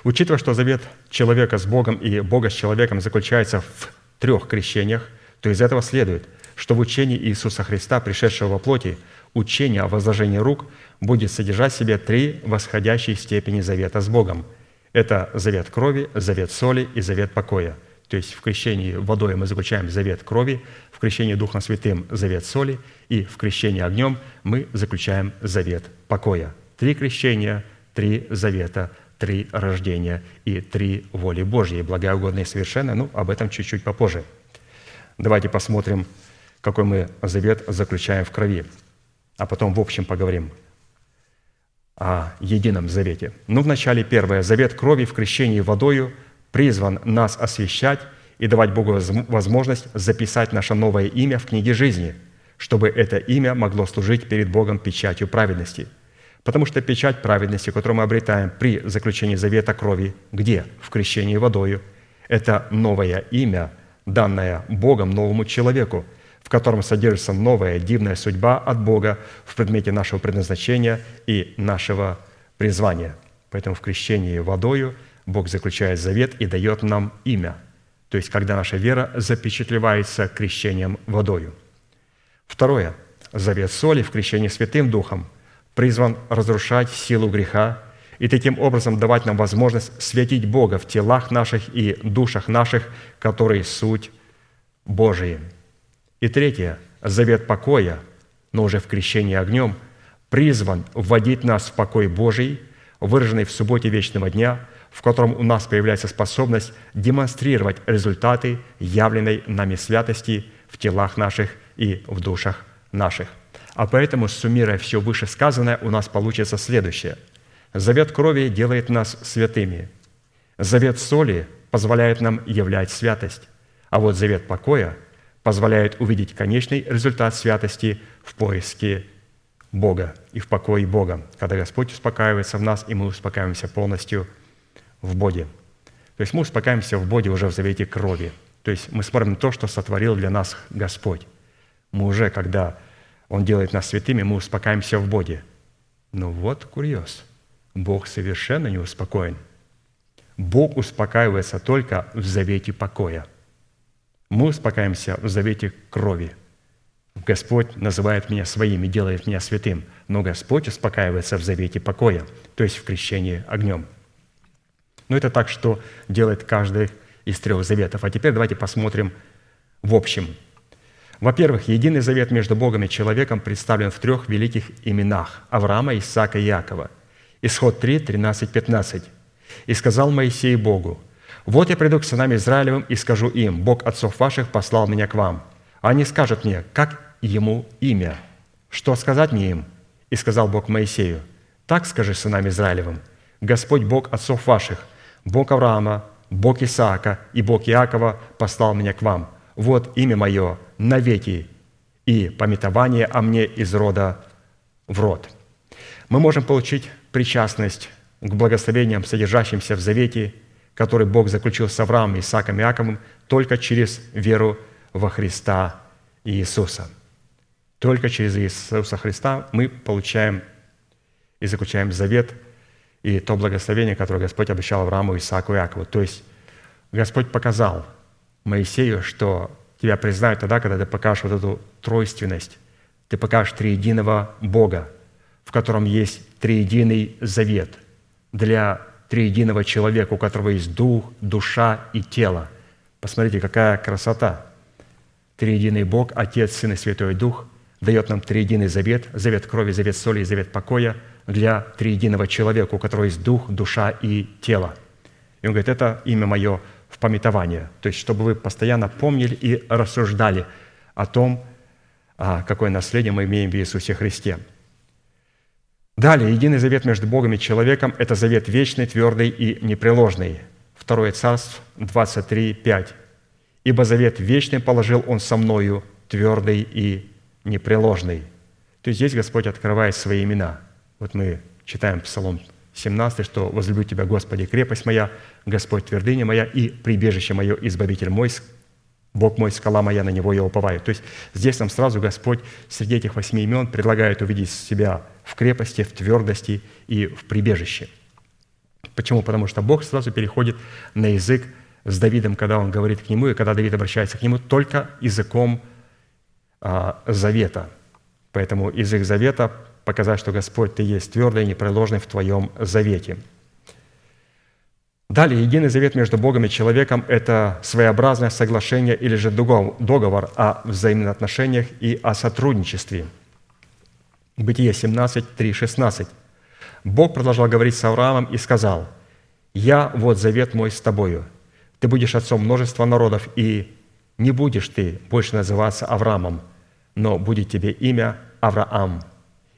Speaker 2: Учитывая, что завет человека с Богом и Бога с человеком заключается в трех крещениях, то из этого следует, что в учении Иисуса Христа, пришедшего во плоти, учение о возложении рук будет содержать в себе три восходящие степени завета с Богом – это завет крови, завет соли и завет покоя. То есть в крещении водой мы заключаем завет крови, в крещении Духом Святым завет соли, и в крещении огнем мы заключаем завет покоя. Три крещения, три завета, три рождения и три воли Божьей, и совершенная. Ну, об этом чуть-чуть попозже. Давайте посмотрим, какой мы завет заключаем в крови, а потом в общем поговорим – о едином завете. Ну, вначале первое. Завет крови в крещении водою призван нас освящать и давать Богу возможность записать наше новое имя в книге жизни, чтобы это имя могло служить перед Богом печатью праведности. Потому что печать праведности, которую мы обретаем при заключении завета крови, где? В крещении водою. Это новое имя, данное Богом новому человеку – в котором содержится новая дивная судьба от Бога в предмете нашего предназначения и нашего призвания. Поэтому в крещении водою Бог заключает завет и дает нам имя, то есть когда наша вера запечатлевается крещением водою. Второе. Завет соли в крещении Святым Духом призван разрушать силу греха и таким образом давать нам возможность светить Бога в телах наших и душах наших, которые суть Божии. И третье. Завет покоя, но уже в крещении огнем, призван вводить нас в покой Божий, выраженный в субботе вечного дня, в котором у нас появляется способность демонстрировать результаты явленной нами святости в телах наших и в душах наших. А поэтому, суммируя все вышесказанное, у нас получится следующее. Завет крови делает нас святыми. Завет соли позволяет нам являть святость. А вот завет покоя позволяет увидеть конечный результат святости в поиске Бога и в покое Бога, когда Господь успокаивается в нас, и мы успокаиваемся полностью в Боге. То есть мы успокаиваемся в Боге уже в завете крови. То есть мы смотрим на то, что сотворил для нас Господь. Мы уже, когда Он делает нас святыми, мы успокаиваемся в Боге. Но вот курьез. Бог совершенно не успокоен. Бог успокаивается только в завете покоя. Мы успокаиваемся в завете крови. Господь называет меня своим и делает меня святым, но Господь успокаивается в завете покоя, то есть в крещении огнем. Но это так, что делает каждый из трех заветов. А теперь давайте посмотрим в общем. Во-первых, единый завет между Богом и человеком представлен в трех великих именах – Авраама, Исаака и Якова. Исход 3, 13, 15. «И сказал Моисей Богу, «Вот я приду к сынам Израилевым и скажу им, Бог отцов ваших послал меня к вам. Они скажут мне, как ему имя? Что сказать мне им?» И сказал Бог Моисею, «Так скажи сынам Израилевым, Господь Бог отцов ваших, Бог Авраама, Бог Исаака и Бог Иакова послал меня к вам. Вот имя мое навеки и пометование о мне из рода в род». Мы можем получить причастность к благословениям, содержащимся в завете, который Бог заключил с Авраамом, Исааком и Иаковом, только через веру во Христа Иисуса. Только через Иисуса Христа мы получаем и заключаем завет и то благословение, которое Господь обещал Аврааму, Исааку и Иакову. То есть Господь показал Моисею, что тебя признают тогда, когда ты покажешь вот эту тройственность, ты покажешь триединого Бога, в котором есть триединый завет для триединого человека, у которого есть дух, душа и тело. Посмотрите, какая красота. Триединый Бог, Отец, Сын и Святой Дух дает нам триединый завет, завет крови, завет соли и завет покоя для триединого человека, у которого есть дух, душа и тело. И он говорит, это имя мое в пометование. То есть, чтобы вы постоянно помнили и рассуждали о том, а, какое наследие мы имеем в Иисусе Христе. Далее, единый завет между Богом и человеком – это завет вечный, твердый и непреложный. Второе Царство 23, 5. «Ибо завет вечный положил Он со мною, твердый и непреложный». То есть здесь Господь открывает свои имена. Вот мы читаем Псалом 17, что «Возлюблю Тебя, Господи, крепость моя, Господь, твердыня моя и прибежище мое, избавитель мой, Бог мой, скала моя, на Него я уповаю». То есть здесь нам сразу Господь среди этих восьми имен предлагает увидеть себя в крепости, в твердости и в прибежище. Почему? Потому что Бог сразу переходит на язык с Давидом, когда он говорит к нему, и когда Давид обращается к нему, только языком а, завета. Поэтому язык завета показать, что Господь, Ты есть твердый и непреложный в Твоем завете – Далее, единый завет между Богом и человеком – это своеобразное соглашение или же договор о взаимных отношениях и о сотрудничестве. Бытие 17, 3, 16. Бог продолжал говорить с Авраамом и сказал, «Я вот завет мой с тобою. Ты будешь отцом множества народов, и не будешь ты больше называться Авраамом, но будет тебе имя Авраам,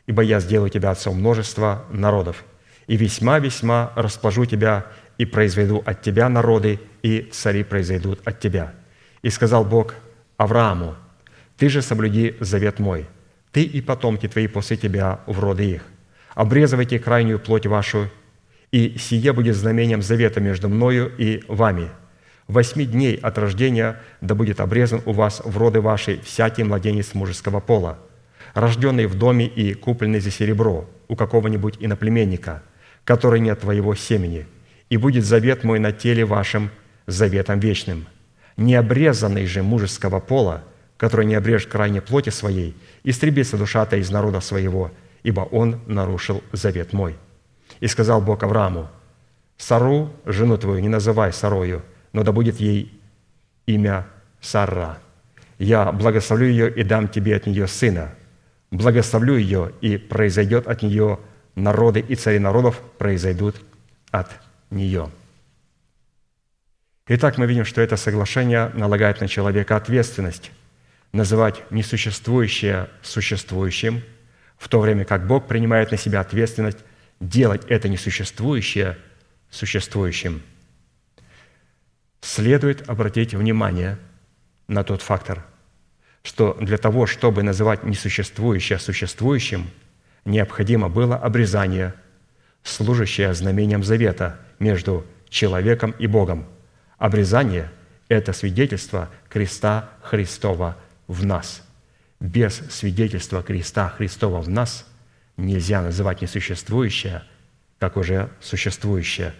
Speaker 2: ибо я сделаю тебя отцом множества народов, и весьма-весьма расположу тебя и произведу от тебя народы, и цари произойдут от тебя». И сказал Бог Аврааму, «Ты же соблюди завет мой, ты и потомки твои после тебя в роды их. Обрезывайте крайнюю плоть вашу, и сие будет знамением завета между мною и вами. Восьми дней от рождения да будет обрезан у вас в роды ваши всякий младенец мужеского пола, рожденный в доме и купленный за серебро у какого-нибудь иноплеменника, который не от твоего семени – и будет завет мой на теле вашем заветом вечным. Необрезанный же мужеского пола, который не обрежет крайне плоти своей, истребится душа-то из народа своего, ибо он нарушил завет мой». И сказал Бог Аврааму, «Сару, жену твою, не называй Сарою, но да будет ей имя Сара. Я благословлю ее и дам тебе от нее сына. Благословлю ее, и произойдет от нее народы, и цари народов произойдут от нее». Итак, мы видим, что это соглашение налагает на человека ответственность называть несуществующее существующим, в то время как Бог принимает на себя ответственность делать это несуществующее существующим. Следует обратить внимание на тот фактор, что для того, чтобы называть несуществующее существующим, необходимо было обрезание, служащее знамением завета между человеком и Богом. Обрезание – это свидетельство креста Христова в нас. Без свидетельства креста Христова в нас нельзя называть несуществующее, как уже существующее.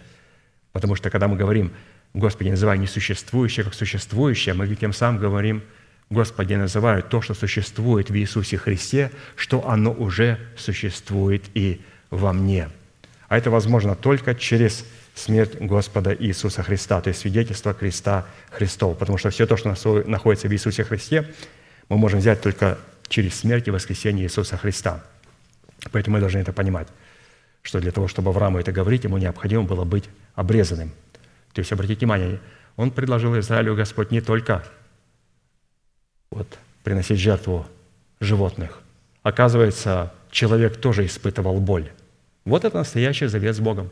Speaker 2: Потому что когда мы говорим «Господи, называй несуществующее, как существующее», мы тем самым говорим «Господи, называю то, что существует в Иисусе Христе, что оно уже существует и во мне». А это возможно только через смерть Господа Иисуса Христа, то есть свидетельство креста Христова. Потому что все то, что находится в Иисусе Христе, мы можем взять только через смерть и воскресение Иисуса Христа. Поэтому мы должны это понимать, что для того, чтобы Аврааму это говорить, ему необходимо было быть обрезанным. То есть, обратите внимание, он предложил Израилю Господь не только вот, приносить жертву животных. Оказывается, человек тоже испытывал боль. Вот это настоящий завет с Богом.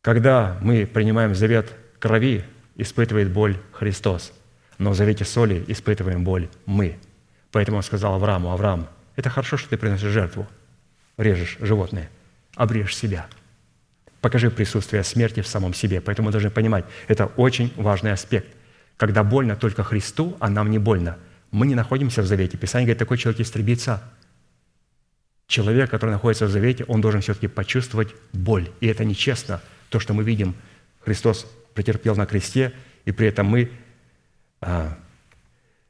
Speaker 2: Когда мы принимаем завет крови, испытывает боль Христос – но в завете соли испытываем боль мы. Поэтому он сказал Аврааму, Авраам, это хорошо, что ты приносишь жертву, режешь животное, обрежь себя. Покажи присутствие смерти в самом себе. Поэтому мы должны понимать, это очень важный аспект. Когда больно только Христу, а нам не больно, мы не находимся в завете. Писание говорит, такой человек истребится. Человек, который находится в завете, он должен все-таки почувствовать боль. И это нечестно. То, что мы видим, Христос претерпел на кресте, и при этом мы а,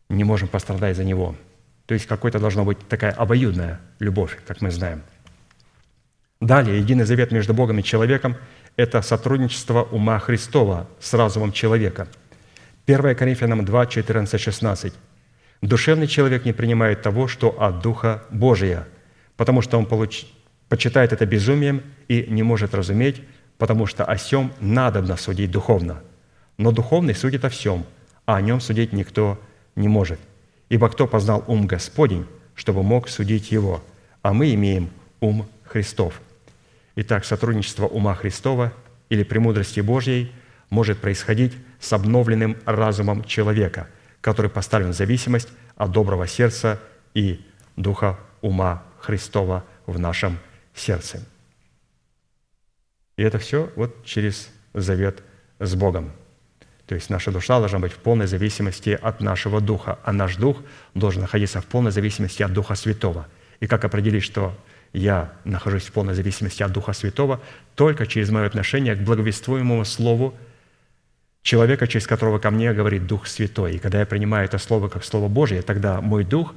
Speaker 2: не можем пострадать за него. То есть какой-то должна быть такая обоюдная любовь, как мы знаем. Далее, единый завет между Богом и человеком – это сотрудничество ума Христова с разумом человека. 1 Коринфянам 2, 14, 16. «Душевный человек не принимает того, что от Духа Божия, потому что он получ... почитает это безумием и не может разуметь, потому что о сем надобно судить духовно. Но духовный судит о всем – а о нем судить никто не может. Ибо кто познал ум Господень, чтобы мог судить его? А мы имеем ум Христов. Итак, сотрудничество ума Христова или премудрости Божьей может происходить с обновленным разумом человека, который поставлен в зависимость от доброго сердца и духа ума Христова в нашем сердце. И это все вот через завет с Богом – то есть наша душа должна быть в полной зависимости от нашего духа, а наш дух должен находиться в полной зависимости от Духа Святого. И как определить, что я нахожусь в полной зависимости от Духа Святого? Только через мое отношение к благовествуемому Слову человека, через которого ко мне говорит Дух Святой. И когда я принимаю это Слово как Слово Божье, тогда мой Дух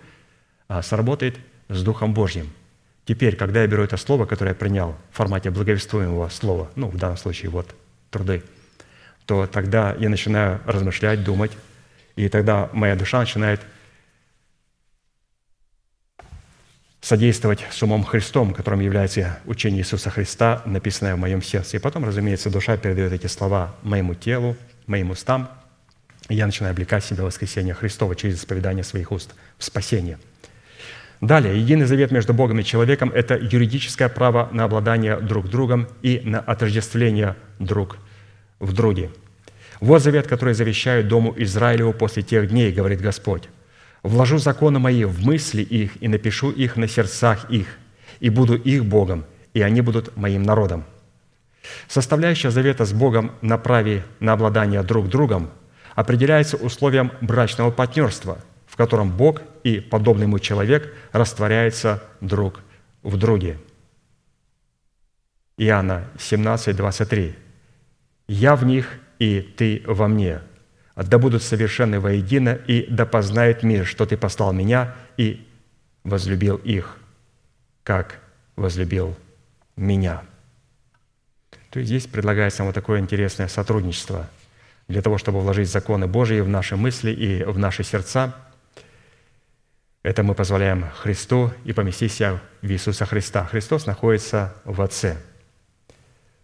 Speaker 2: а, сработает с Духом Божьим. Теперь, когда я беру это Слово, которое я принял в формате благовествуемого Слова, ну, в данном случае вот труды – то тогда я начинаю размышлять, думать, и тогда моя душа начинает содействовать с умом Христом, которым является учение Иисуса Христа, написанное в моем сердце. И потом, разумеется, душа передает эти слова моему телу, моим устам, и я начинаю облекать себя в воскресение Христова через исповедание своих уст в спасение. Далее, единый завет между Богом и человеком – это юридическое право на обладание друг другом и на отождествление друг в друге. Вот завет, который завещаю Дому Израилеву после тех дней, говорит Господь. «Вложу законы мои в мысли их и напишу их на сердцах их, и буду их Богом, и они будут моим народом». Составляющая завета с Богом на праве на обладание друг другом определяется условием брачного партнерства, в котором Бог и подобный ему человек растворяются друг в друге – Иоанна 17, 23. «Я в них, и ты во мне, да будут совершенны воедино, и да познает мир, что ты послал меня и возлюбил их, как возлюбил меня». То есть здесь предлагается вот такое интересное сотрудничество для того, чтобы вложить законы Божьи в наши мысли и в наши сердца. Это мы позволяем Христу и поместить себя в Иисуса Христа. Христос находится в Отце.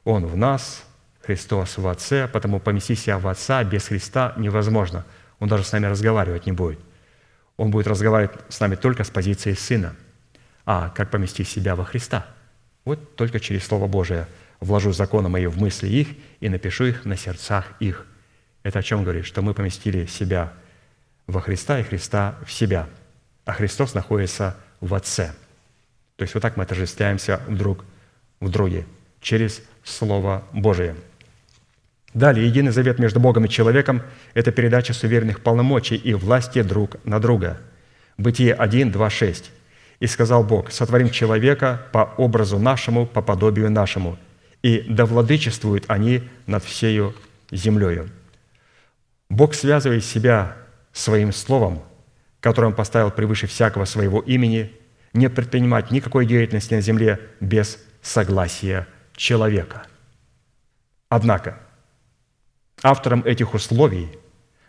Speaker 2: Он в нас, Христос в Отце, потому поместить себя в Отца без Христа невозможно. Он даже с нами разговаривать не будет. Он будет разговаривать с нами только с позиции Сына. А как поместить себя во Христа? Вот только через Слово Божие – вложу законы мои в мысли их и напишу их на сердцах их». Это о чем говорит? Что мы поместили себя во Христа и Христа в себя, а Христос находится в Отце. То есть вот так мы отождествляемся друг в друге через Слово Божие. Далее, единый завет между Богом и человеком – это передача суверенных полномочий и власти друг на друга. Бытие 1, 2, 6. «И сказал Бог, сотворим человека по образу нашему, по подобию нашему, и да владычествуют они над всею землею». Бог связывает себя своим словом, которое Он поставил превыше всякого своего имени, не предпринимать никакой деятельности на земле без согласия человека. Однако, автором этих условий,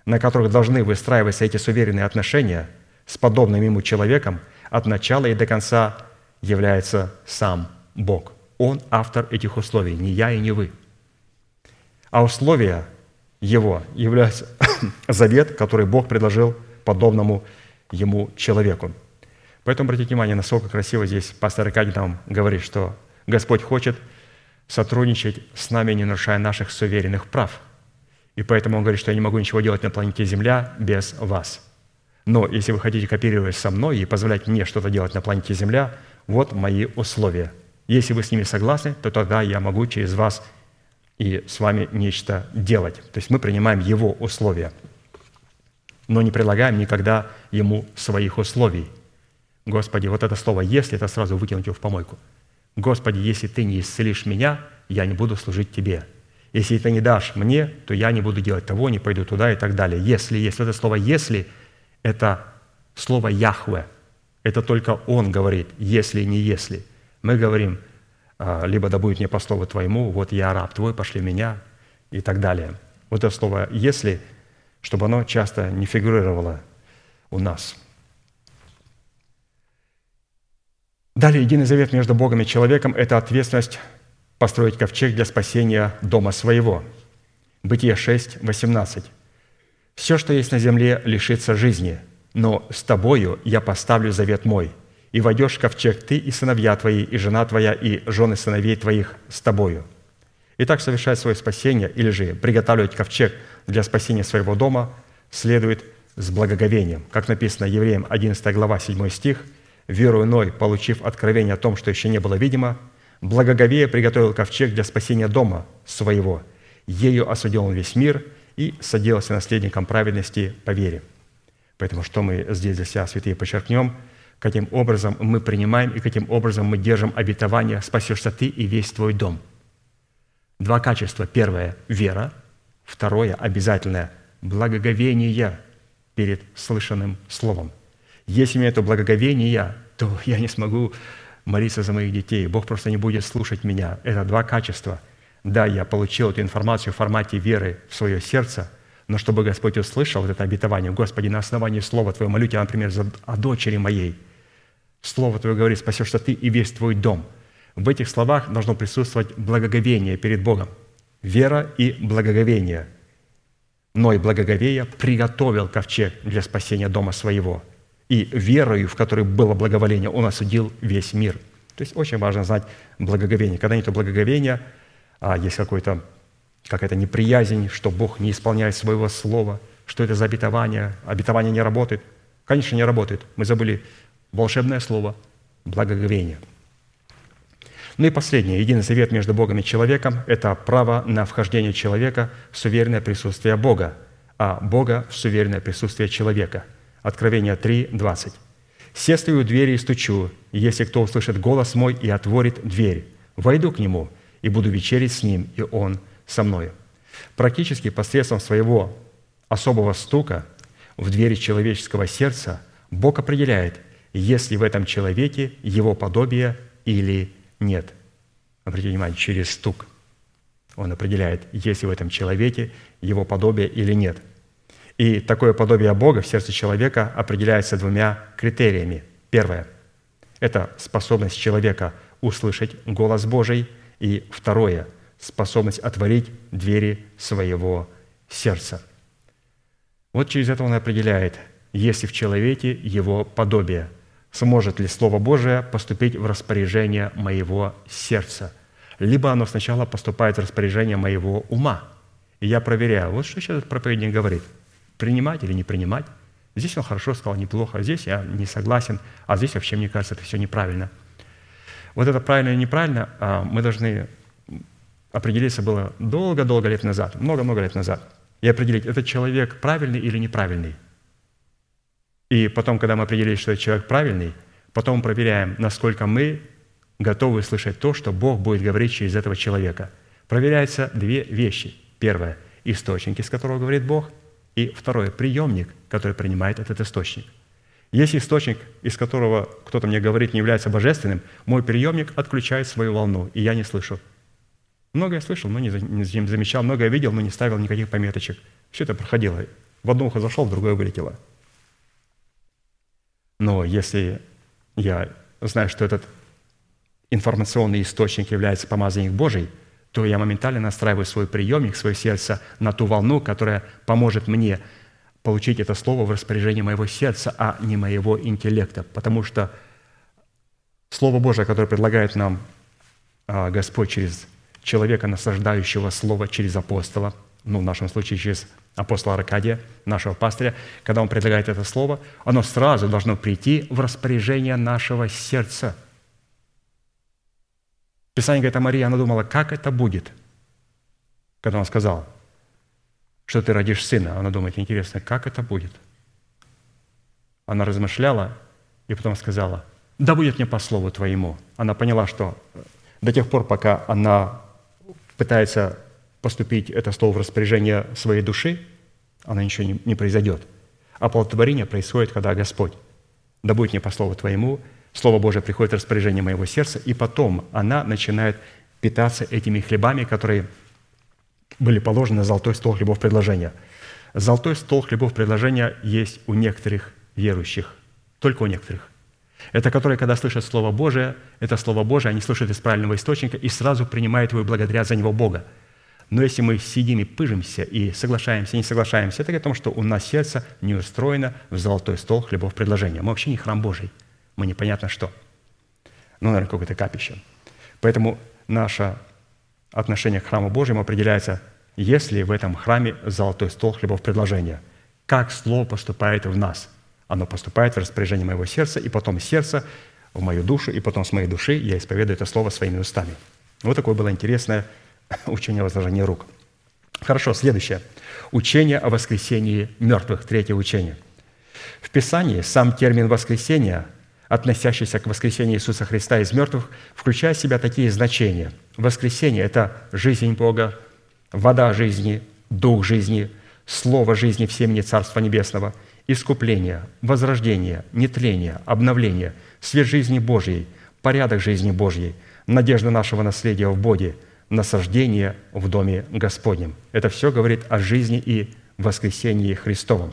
Speaker 2: на которых должны выстраиваться эти суверенные отношения с подобным ему человеком, от начала и до конца является сам Бог – он автор этих условий, не я и не вы. А условия его являются завет, который Бог предложил подобному ему человеку. Поэтому обратите внимание, насколько красиво здесь пастор Аркадий нам говорит, что Господь хочет сотрудничать с нами, не нарушая наших суверенных прав. И поэтому Он говорит, что я не могу ничего делать на планете Земля без вас. Но если вы хотите копировать со мной и позволять мне что-то делать на планете Земля, вот мои условия – если вы с ними согласны, то тогда я могу через вас и с вами нечто делать. То есть мы принимаем Его условия, но не предлагаем никогда Ему своих условий. Господи, вот это слово «если» – это сразу выкинуть его в помойку. Господи, если Ты не исцелишь меня, я не буду служить Тебе. Если Ты не дашь мне, то я не буду делать того, не пойду туда и так далее. Если, если это слово «если» – это слово «Яхве», это только Он говорит «если, не если». Мы говорим, а, либо да будет мне по слову твоему, вот я раб твой, пошли меня и так далее. Вот это слово «если», чтобы оно часто не фигурировало у нас. Далее, единый завет между Богом и человеком – это ответственность построить ковчег для спасения дома своего. Бытие 6, 18. «Все, что есть на земле, лишится жизни, но с тобою я поставлю завет мой, и войдешь в ковчег ты и сыновья твои, и жена твоя, и жены сыновей твоих с тобою». Итак, совершать свое спасение или же приготавливать ковчег для спасения своего дома следует с благоговением. Как написано Евреям 11 глава 7 стих, «Верую Ной, получив откровение о том, что еще не было видимо, благоговея приготовил ковчег для спасения дома своего. Ею осудил он весь мир и соделался наследником праведности по вере». Поэтому что мы здесь для себя, святые, подчеркнем – каким образом мы принимаем и каким образом мы держим обетование «спасешься ты и весь твой дом». Два качества. Первое – вера. Второе – обязательное – благоговение перед слышанным словом. Если у меня это благоговение, то я не смогу молиться за моих детей. Бог просто не будет слушать меня. Это два качества. Да, я получил эту информацию в формате веры в свое сердце, но чтобы Господь услышал вот это обетование, Господи, на основании Слова Твоего молю Тебя, например, о дочери моей – Слово Твое говорит, спасешься ты и весь твой дом. В этих словах должно присутствовать благоговение перед Богом. Вера и благоговение. Но и благоговея приготовил ковчег для спасения дома своего. И верою, в которой было благоволение, он осудил весь мир. То есть очень важно знать благоговение. Когда нет благоговения, а есть какой-то, какая-то неприязнь, что Бог не исполняет своего слова, что это за обетование, обетование не работает. Конечно, не работает. Мы забыли волшебное слово – благоговение. Ну и последнее, единый завет между Богом и человеком – это право на вхождение человека в суверенное присутствие Бога, а Бога в суверенное присутствие человека. Откровение 3, 20. «Се стою у двери и стучу, если кто услышит голос мой и отворит дверь, войду к нему и буду вечерить с Ним, и Он со мною». Практически посредством своего особого стука в двери человеческого сердца Бог определяет, есть ли в этом человеке его подобие или нет. Обратите внимание, через стук Он определяет, есть ли в этом человеке его подобие или нет. И такое подобие Бога в сердце человека определяется двумя критериями. Первое – это способность человека услышать голос Божий. И второе – способность отворить двери своего сердца. Вот через это он определяет, есть ли в человеке его подобие, сможет ли Слово Божие поступить в распоряжение моего сердца, либо оно сначала поступает в распоряжение моего ума. И я проверяю, вот что сейчас этот проповедник говорит, принимать или не принимать. Здесь он хорошо сказал, неплохо, здесь я не согласен, а здесь вообще, мне кажется, это все неправильно. Вот это правильно или неправильно, а, мы должны определиться было долго-долго лет назад, много-много лет назад, и определить, этот человек правильный или неправильный. И потом, когда мы определились, что человек правильный, потом проверяем, насколько мы готовы слышать то, что Бог будет говорить через этого человека. Проверяются две вещи. Первое – источник, из которого говорит Бог, и второе – приемник, который принимает этот источник. Если источник, из которого кто-то мне говорит, не является божественным, мой приемник отключает свою волну, и я не слышу. Много я слышал, но не замечал, много я видел, но не ставил никаких пометочек. Все это проходило. В одно ухо зашел, в другое вылетело. Но если я знаю, что этот информационный источник является помазанник Божий, то я моментально настраиваю свой приемник, свое сердце на ту волну, которая поможет мне получить это слово в распоряжение моего сердца, а не моего интеллекта. Потому что Слово Божие, которое предлагает нам а, Господь через человека, наслаждающего Слово через апостола, ну, в нашем случае через апостола Аркадия, нашего пастыря, когда он предлагает это Слово, оно сразу должно прийти в распоряжение нашего сердца. Писание говорит о Марии, она думала, как это будет, когда он сказал, что ты родишь сына. Она думает, интересно, как это будет? Она размышляла и потом сказала, да будет мне по слову твоему. Она поняла, что до тех пор, пока она пытается поступить это слово в распоряжение своей души, она ничего не, не произойдет. А плодотворение происходит, когда Господь, да будет мне по слову Твоему, Слово Божие приходит в распоряжение моего сердца, и потом она начинает питаться этими хлебами, которые были положены на золотой стол хлебов предложения. Золотой стол хлебов предложения есть у некоторых верующих, только у некоторых. Это которые, когда слышат Слово Божие, это Слово Божие, они слышат из правильного источника и сразу принимают его и благодарят за него Бога. Но если мы сидим и пыжимся, и соглашаемся, не соглашаемся, это о том, что у нас сердце не устроено в золотой стол хлебов предложения. Мы вообще не храм Божий. Мы непонятно что. Ну, наверное, какое-то капище. Поэтому наше отношение к храму Божьему определяется, если в этом храме золотой стол хлебов предложения. Как слово поступает в нас – оно поступает в распоряжение моего сердца, и потом сердце в мою душу, и потом с моей души я исповедую это слово своими устами. Вот такое было интересное учение о возложении рук. Хорошо, следующее. Учение о воскресении мертвых, третье учение. В Писании сам термин «воскресение», относящийся к воскресению Иисуса Христа из мертвых, включает в себя такие значения. Воскресение – это жизнь Бога, вода жизни, дух жизни, слово жизни в семени Царства Небесного – искупление, возрождение, нетление, обновление, свет жизни Божьей, порядок жизни Божьей, надежда нашего наследия в Боге, насаждение в Доме Господнем. Это все говорит о жизни и воскресении Христовом.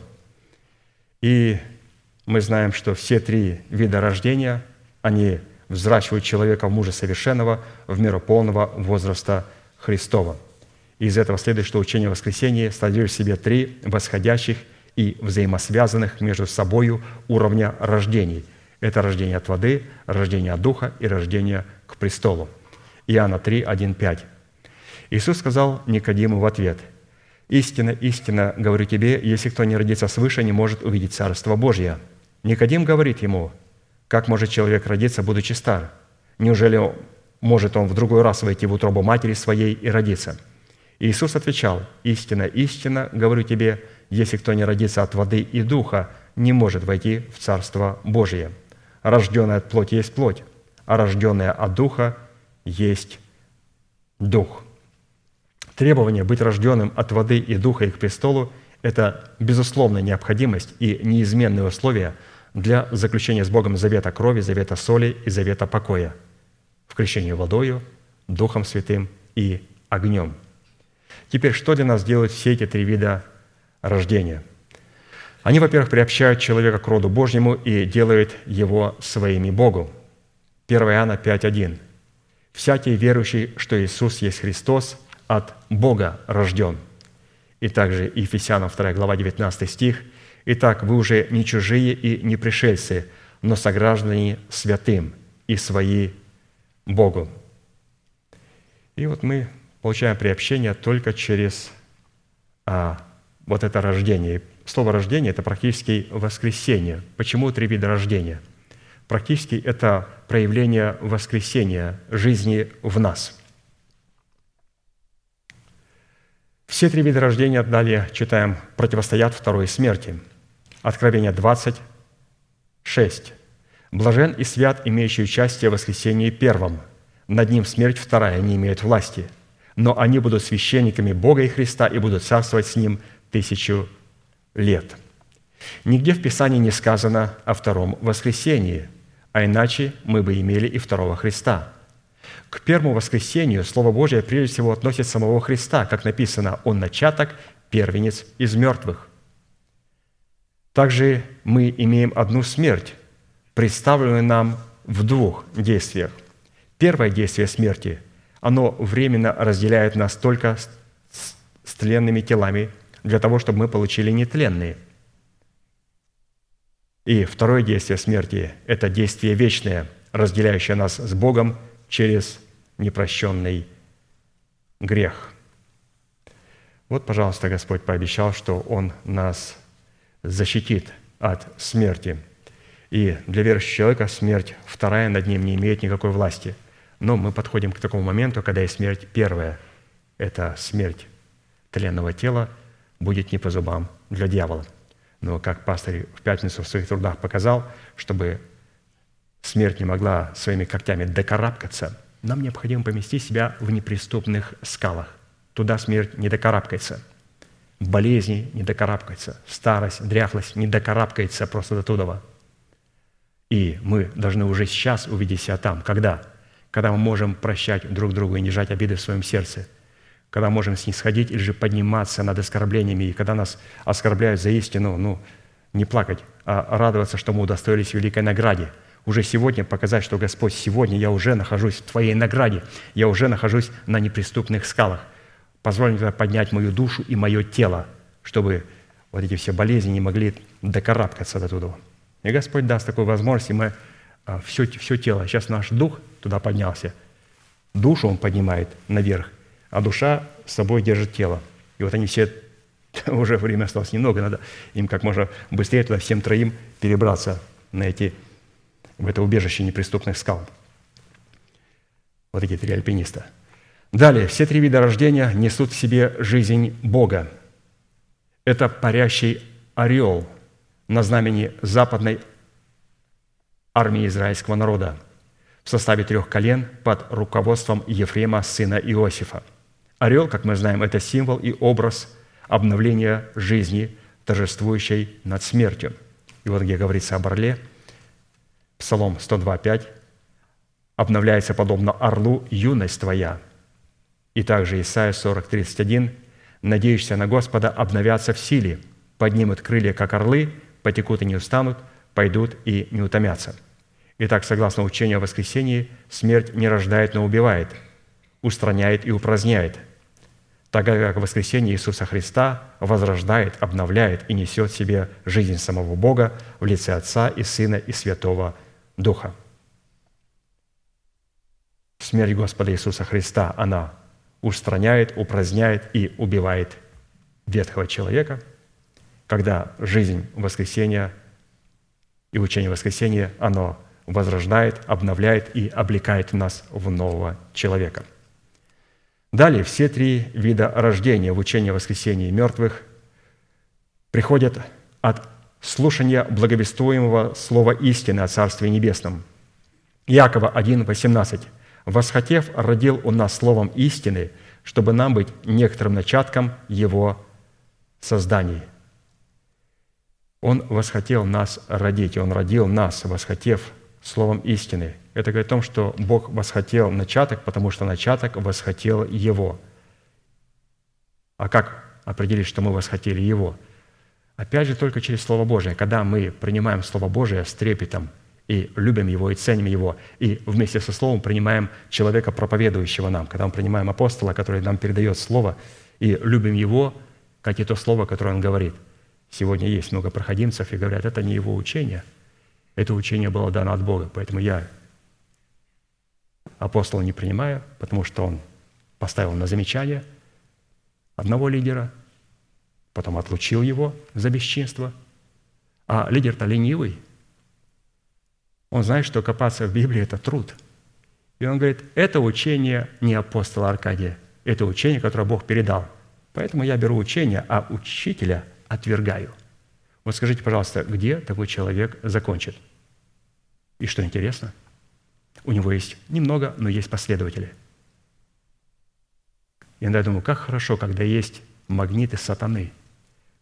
Speaker 2: И мы знаем, что все три вида рождения, они взращивают человека в мужа совершенного, в меру полного возраста Христова. из этого следует, что учение воскресения содержит в себе три восходящих – и взаимосвязанных между собой уровня рождений. Это рождение от воды, рождение от духа и рождение к престолу. Иоанна 3, 1, 5. Иисус сказал Никодиму в ответ, «Истинно, истинно, говорю тебе, если кто не родится свыше, не может увидеть Царство Божье». Никодим говорит ему, «Как может человек родиться, будучи стар? Неужели может он в другой раз войти в утробу матери своей и родиться?» Иисус отвечал, «Истинно, истинно, говорю тебе, если кто не родится от воды и духа, не может войти в Царство Божие. Рожденная от плоти есть плоть, а рожденная от духа есть Дух. Требование быть рожденным от воды и духа и к престолу – это безусловная необходимость и неизменные условия для заключения с Богом завета крови, завета соли и завета покоя в крещении водою, Духом Святым и огнем. Теперь, что для нас делают все эти три вида рождения? Они, во-первых, приобщают человека к роду Божьему и делают его своими Богу. 1 Иоанна 5.1. «Всякий верующий, что Иисус есть Христос, от Бога рожден». И также Ефесянам 2 глава 19 стих. «Итак, вы уже не чужие и не пришельцы, но сограждане святым и свои Богу». И вот мы получаем приобщение только через а, вот это рождение. Слово «рождение» – это практически воскресение. Почему три вида рождения? Практически это проявление воскресения жизни в нас. Все три вида рождения, далее читаем, противостоят второй смерти. Откровение 20, 6. «Блажен и свят, имеющий участие в воскресении первом. Над ним смерть вторая не имеет власти. Но они будут священниками Бога и Христа и будут царствовать с Ним тысячу лет». Нигде в Писании не сказано о втором воскресении, а иначе мы бы имели и второго Христа. К первому воскресению Слово Божие прежде всего относит самого Христа, как написано, «Он начаток, первенец из мертвых». Также мы имеем одну смерть, представленную нам в двух действиях. Первое действие смерти, оно временно разделяет нас только с тленными телами для того, чтобы мы получили нетленные. И второе действие смерти – это действие вечное, разделяющее нас с Богом через непрощенный грех. Вот, пожалуйста, Господь пообещал, что Он нас защитит от смерти. И для верующего человека смерть вторая над ним не имеет никакой власти. Но мы подходим к такому моменту, когда и смерть первая – это смерть тленного тела будет не по зубам для дьявола. Но как пастор в пятницу в своих трудах показал, чтобы смерть не могла своими когтями докарабкаться, нам необходимо поместить себя в неприступных скалах. Туда смерть не докарабкается. Болезни не докарабкается. Старость, дряхлость не докарабкается просто до туда. И мы должны уже сейчас увидеть себя там. Когда? Когда мы можем прощать друг другу и не жать обиды в своем сердце – когда можем снисходить или же подниматься над оскорблениями, и когда нас оскорбляют за истину, ну, не плакать, а радоваться, что мы удостоились великой награде. Уже сегодня показать, что Господь, сегодня я уже нахожусь в Твоей награде, я уже нахожусь на неприступных скалах. Позволь мне поднять мою душу и мое тело, чтобы вот эти все болезни не могли докарабкаться до туда. И Господь даст такую возможность, и мы все, а, все тело, сейчас наш дух туда поднялся, душу Он поднимает наверх, а душа с собой держит тело. И вот они все, уже время осталось немного, надо им как можно быстрее туда всем троим перебраться на эти, в это убежище неприступных скал. Вот эти три альпиниста. Далее, все три вида рождения несут в себе жизнь Бога. Это парящий орел на знамени западной армии израильского народа в составе трех колен под руководством Ефрема, сына Иосифа – Орел, как мы знаем, это символ и образ обновления жизни, торжествующей над смертью. И вот где говорится об орле, Псалом 102.5, обновляется подобно орлу юность твоя. И также Исайя 40.31, надеющийся на Господа обновятся в силе, поднимут крылья, как орлы, потекут и не устанут, пойдут и не утомятся. Итак, согласно учению о воскресении, смерть не рождает, но убивает, устраняет и упраздняет – тогда как воскресение Иисуса Христа возрождает, обновляет и несет в себе жизнь самого Бога в лице Отца и Сына и Святого Духа. Смерть Господа Иисуса Христа, она устраняет, упраздняет и убивает ветхого человека, когда жизнь воскресения и учение воскресения, оно возрождает, обновляет и облекает нас в нового человека – Далее, все три вида рождения в учении воскресения мертвых приходят от слушания благовествуемого слова истины о Царстве Небесном. Иакова 1, 18. восхотев, родил у нас словом истины, чтобы нам быть некоторым начатком Его созданий». Он восхотел нас родить, Он родил нас, восхотев словом истины. Это говорит о том, что Бог восхотел начаток, потому что начаток восхотел Его. А как определить, что мы восхотели Его? Опять же, только через Слово Божие. Когда мы принимаем Слово Божие с трепетом и любим Его, и ценим Его, и вместе со Словом принимаем человека, проповедующего нам, когда мы принимаем апостола, который нам передает Слово, и любим Его, как и то Слово, которое Он говорит. Сегодня есть много проходимцев и говорят, это не Его учение, это учение было дано от Бога, поэтому я апостола не принимаю, потому что он поставил на замечание одного лидера, потом отлучил его за бесчинство, а лидер-то ленивый. Он знает, что копаться в Библии – это труд. И он говорит, это учение не апостола Аркадия, это учение, которое Бог передал. Поэтому я беру учение, а учителя отвергаю. Вот скажите, пожалуйста, где такой человек закончит? И что интересно – у него есть немного, но есть последователи. Иногда я думаю, как хорошо, когда есть магниты сатаны,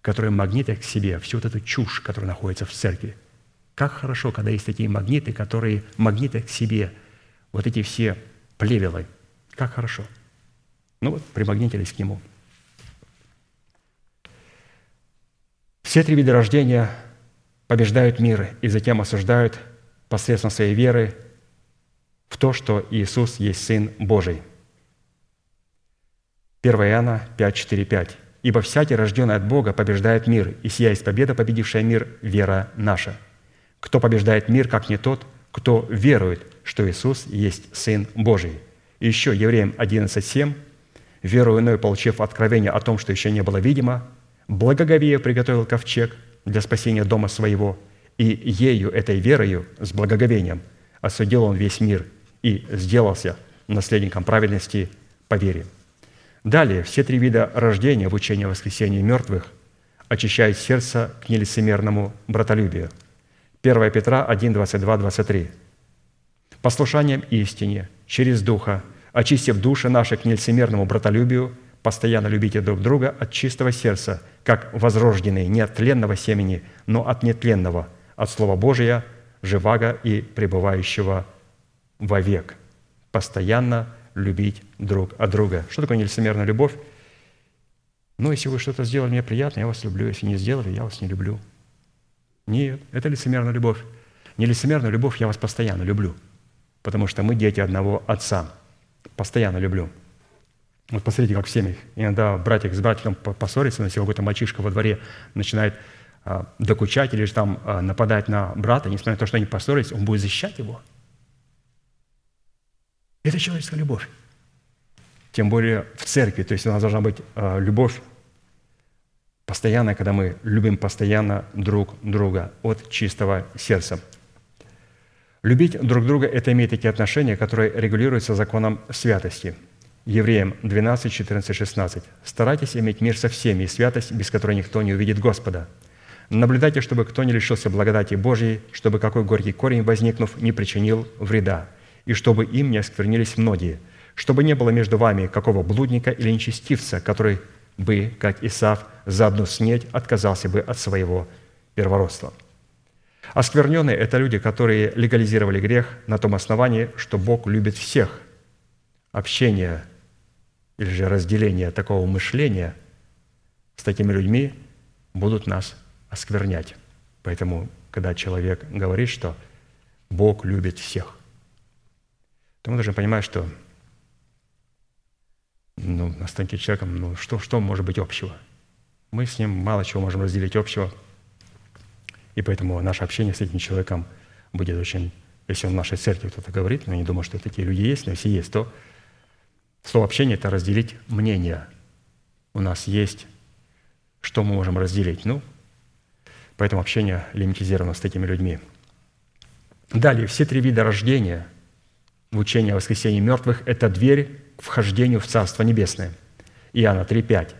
Speaker 2: которые магниты к себе всю вот эту чушь, которая находится в церкви. Как хорошо, когда есть такие магниты, которые магниты к себе вот эти все плевелы. Как хорошо. Ну вот, примагнитились к нему. Все три вида рождения побеждают мир и затем осуждают посредством своей веры в то, что Иисус есть Сын Божий. 1 Иоанна 5, 4, 5. «Ибо всякий, рожденный от Бога, побеждает мир, и сия есть победа, победившая мир, вера наша. Кто побеждает мир, как не тот, кто верует, что Иисус есть Сын Божий». И еще Евреям 11, 7. «Веру иной, получив откровение о том, что еще не было видимо, благоговея приготовил ковчег для спасения дома своего, и ею, этой верою, с благоговением, осудил он весь мир, и сделался наследником праведности по вере. Далее, все три вида рождения в учении о мертвых очищают сердце к нелицемерному братолюбию. 1 Петра 1, 22, 23. «Послушанием истине, через Духа, очистив души наши к нелицемерному братолюбию, постоянно любите друг друга от чистого сердца, как возрожденные не от тленного семени, но от нетленного, от Слова Божия, живаго и пребывающего вовек, постоянно любить друг от друга. Что такое нелицемерная любовь? Ну, если вы что-то сделали мне приятно, я вас люблю. Если не сделали, я вас не люблю. Нет, это лицемерная любовь. Нелицемерная любовь я вас постоянно люблю, потому что мы дети одного отца. Постоянно люблю. Вот посмотрите, как в семьях. Иногда братик с братиком поссорится, если какой-то мальчишка во дворе начинает докучать или же там а, нападать на брата, несмотря на то, что они поссорились, он будет защищать его – это человеческая любовь. Тем более в церкви. То есть у нас должна быть э, любовь постоянная, когда мы любим постоянно друг друга от чистого сердца. Любить друг друга – это иметь такие отношения, которые регулируются законом святости. Евреям 12, 14, 16. «Старайтесь иметь мир со всеми и святость, без которой никто не увидит Господа. Наблюдайте, чтобы кто не лишился благодати Божьей, чтобы какой горький корень, возникнув, не причинил вреда и чтобы им не осквернились многие, чтобы не было между вами какого блудника или нечестивца, который бы, как Исав, за одну снеть отказался бы от своего первородства. Оскверненные – это люди, которые легализировали грех на том основании, что Бог любит всех. Общение или же разделение такого мышления с такими людьми будут нас осквернять. Поэтому, когда человек говорит, что Бог любит всех, то мы должны понимать, что ну, останьте человеком, ну, что, что может быть общего? Мы с ним мало чего можем разделить общего, и поэтому наше общение с этим человеком будет очень... Если он в нашей церкви кто-то говорит, но я не думаю, что такие люди есть, но если есть, то слово общение – это разделить мнение. У нас есть, что мы можем разделить. Ну, поэтому общение лимитизировано с такими людьми. Далее, все три вида рождения – в учении о воскресении мертвых – это дверь к вхождению в Царство Небесное. Иоанна 3,5.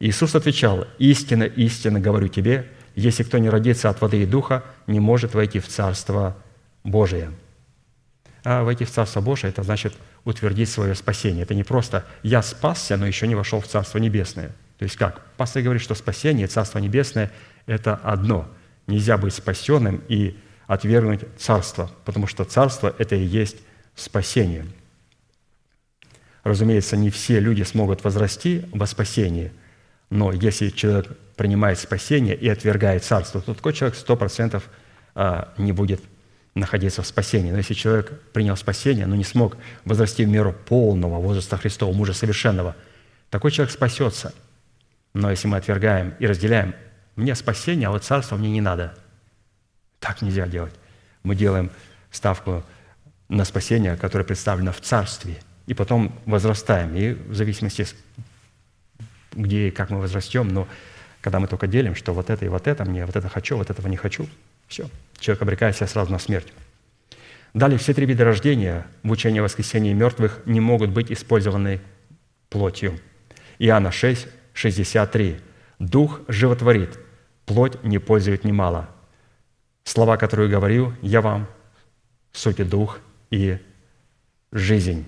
Speaker 2: Иисус отвечал, «Истинно, истинно говорю тебе, если кто не родится от воды и духа, не может войти в Царство Божие». А войти в Царство Божие – это значит утвердить свое спасение. Это не просто «я спасся, но еще не вошел в Царство Небесное». То есть как? Пастор говорит, что спасение Царство Небесное – это одно. Нельзя быть спасенным и отвергнуть Царство, потому что Царство – это и есть спасение. Разумеется, не все люди смогут возрасти во спасении, но если человек принимает спасение и отвергает Царство, то такой человек сто процентов а, не будет находиться в спасении. Но если человек принял спасение, но не смог возрасти в меру полного возраста Христова, мужа совершенного, такой человек спасется. Но если мы отвергаем и разделяем, мне спасение, а вот царство мне не надо. Так нельзя делать. Мы делаем ставку на спасение, которое представлено в царстве, и потом возрастаем. И в зависимости, где и как мы возрастем, но когда мы только делим, что вот это и вот это мне, вот это хочу, вот этого не хочу, все, человек обрекает себя сразу на смерть. Далее, все три вида рождения в учении о мертвых не могут быть использованы плотью. Иоанна 6, 63. «Дух животворит, плоть не пользует немало». Слова, которые говорю, я вам, суть и дух и жизнь.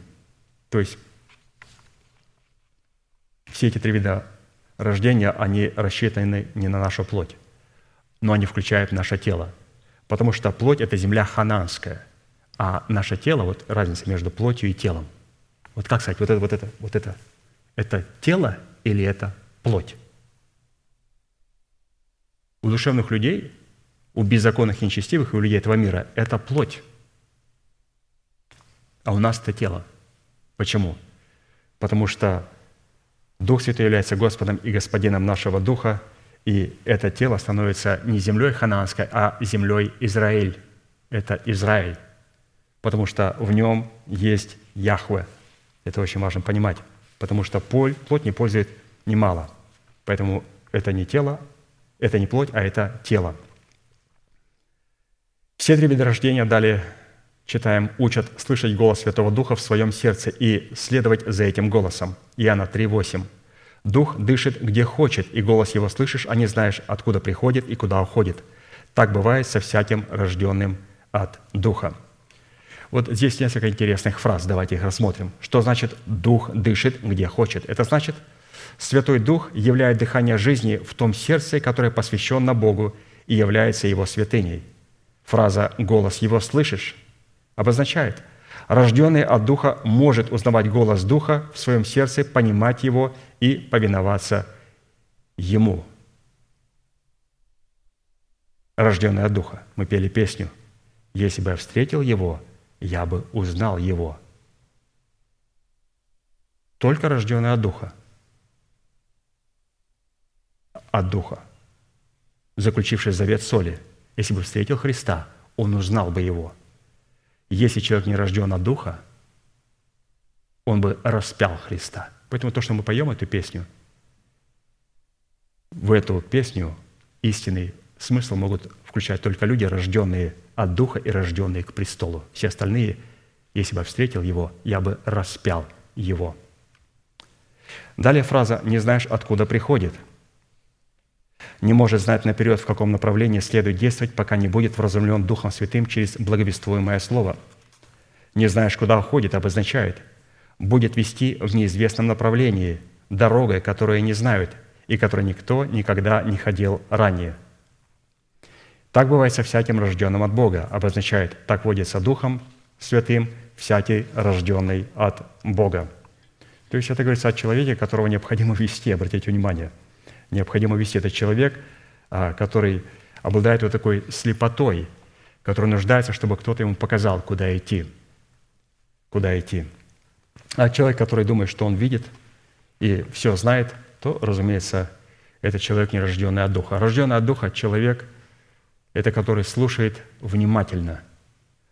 Speaker 2: То есть все эти три вида рождения, они рассчитаны не на нашу плоть, но они включают наше тело. Потому что плоть – это земля хананская, а наше тело, вот разница между плотью и телом. Вот как сказать, вот это, вот это, вот это, это тело или это плоть? У душевных людей, у беззаконных и нечестивых, и у людей этого мира – это плоть. А у нас это тело. Почему? Потому что Дух Святой является Господом и Господином нашего Духа, и это тело становится не землей хананской, а землей Израиль. Это Израиль, потому что в нем есть Яхве. Это очень важно понимать, потому что плоть не пользует немало. Поэтому это не тело, это не плоть, а это тело. Все три вида рождения далее читаем, учат слышать голос Святого Духа в своем сердце и следовать за этим голосом. Иоанна 3,8. «Дух дышит, где хочет, и голос его слышишь, а не знаешь, откуда приходит и куда уходит. Так бывает со всяким рожденным от Духа». Вот здесь несколько интересных фраз, давайте их рассмотрим. Что значит «дух дышит, где хочет»? Это значит, Святой Дух являет дыхание жизни в том сердце, которое посвящено Богу и является Его святыней. Фраза «голос Его слышишь» обозначает, рожденный от Духа может узнавать голос Духа в своем сердце, понимать Его и повиноваться Ему. Рожденный от Духа. Мы пели песню «Если бы я встретил Его, я бы узнал Его». Только рожденный от Духа. От Духа. Заключивший завет соли. Если бы встретил Христа, он узнал бы Его – если человек не рожден от Духа, он бы распял Христа. Поэтому то, что мы поем эту песню, в эту песню истинный смысл могут включать только люди, рожденные от Духа и рожденные к престолу. Все остальные, если бы встретил его, я бы распял его. Далее фраза «не знаешь, откуда приходит» не может знать наперед, в каком направлении следует действовать, пока не будет вразумлен Духом Святым через благовествуемое Слово. Не знаешь, куда уходит, обозначает, будет вести в неизвестном направлении, дорогой, которую не знают и которой никто никогда не ходил ранее. Так бывает со всяким рожденным от Бога, обозначает, так водится Духом Святым всякий рожденный от Бога. То есть это говорится о человеке, которого необходимо вести, обратите внимание – необходимо вести. Это человек, а, который обладает вот такой слепотой, который нуждается, чтобы кто-то ему показал, куда идти. Куда идти. А человек, который думает, что он видит и все знает, то, разумеется, это человек, не рожденный от Духа. Рожденный от Духа человек – это который слушает внимательно.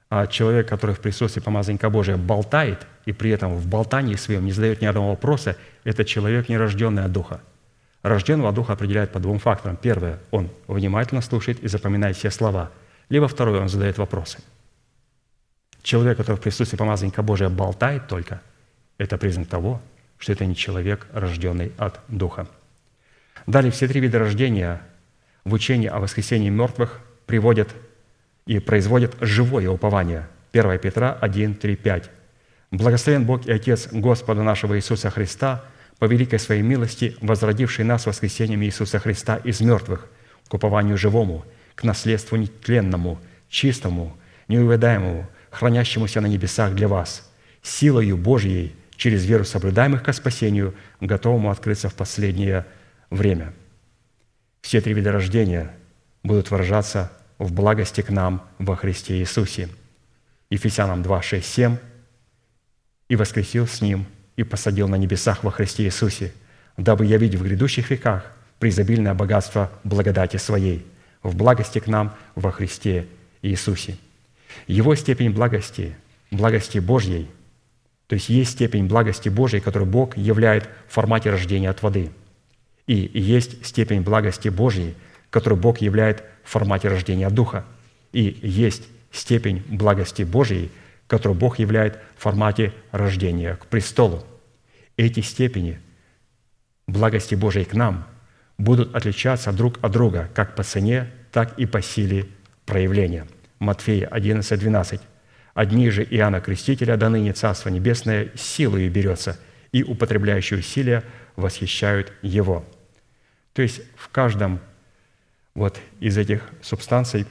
Speaker 2: А человек, который в присутствии помазанника Божия болтает, и при этом в болтании своем не задает ни одного вопроса, это человек, не рожденный от Духа – Рожденного Духа определяют по двум факторам. Первое, он внимательно слушает и запоминает все слова. Либо второе, он задает вопросы. Человек, который в присутствии помазанника Божия болтает только, это признак того, что это не человек, рожденный от Духа. Далее, все три вида рождения в учении о воскресении мертвых приводят и производят живое упование. 1 Петра 1, 3, 5. Благословен Бог и Отец Господа нашего Иисуса Христа, по великой своей милости, возродивший нас воскресением Иисуса Христа из мертвых, к упованию живому, к наследству нетленному, чистому, неувядаемому, хранящемуся на небесах для вас, силою Божьей, через веру соблюдаемых ко спасению, готовому открыться в последнее время. Все три вида рождения будут выражаться в благости к нам во Христе Иисусе. Ефесянам 2, 6, 7. «И воскресил с Ним, и посадил на небесах во Христе Иисусе, дабы явить в грядущих веках преизобильное богатство благодати Своей, в благости к нам во Христе Иисусе». Его степень благости, благости Божьей, то есть есть степень благости Божьей, которую Бог являет в формате рождения от воды. И есть степень благости Божьей, которую Бог являет в формате рождения от Духа. И есть степень благости Божьей, которую Бог являет в формате рождения к престолу. Эти степени благости Божьей к нам будут отличаться друг от друга как по цене, так и по силе проявления. Матфея 11, 12. «Одни же Иоанна Крестителя до ныне Царство Небесное силою берется, и употребляющие усилия восхищают Его». То есть в каждом вот из этих субстанций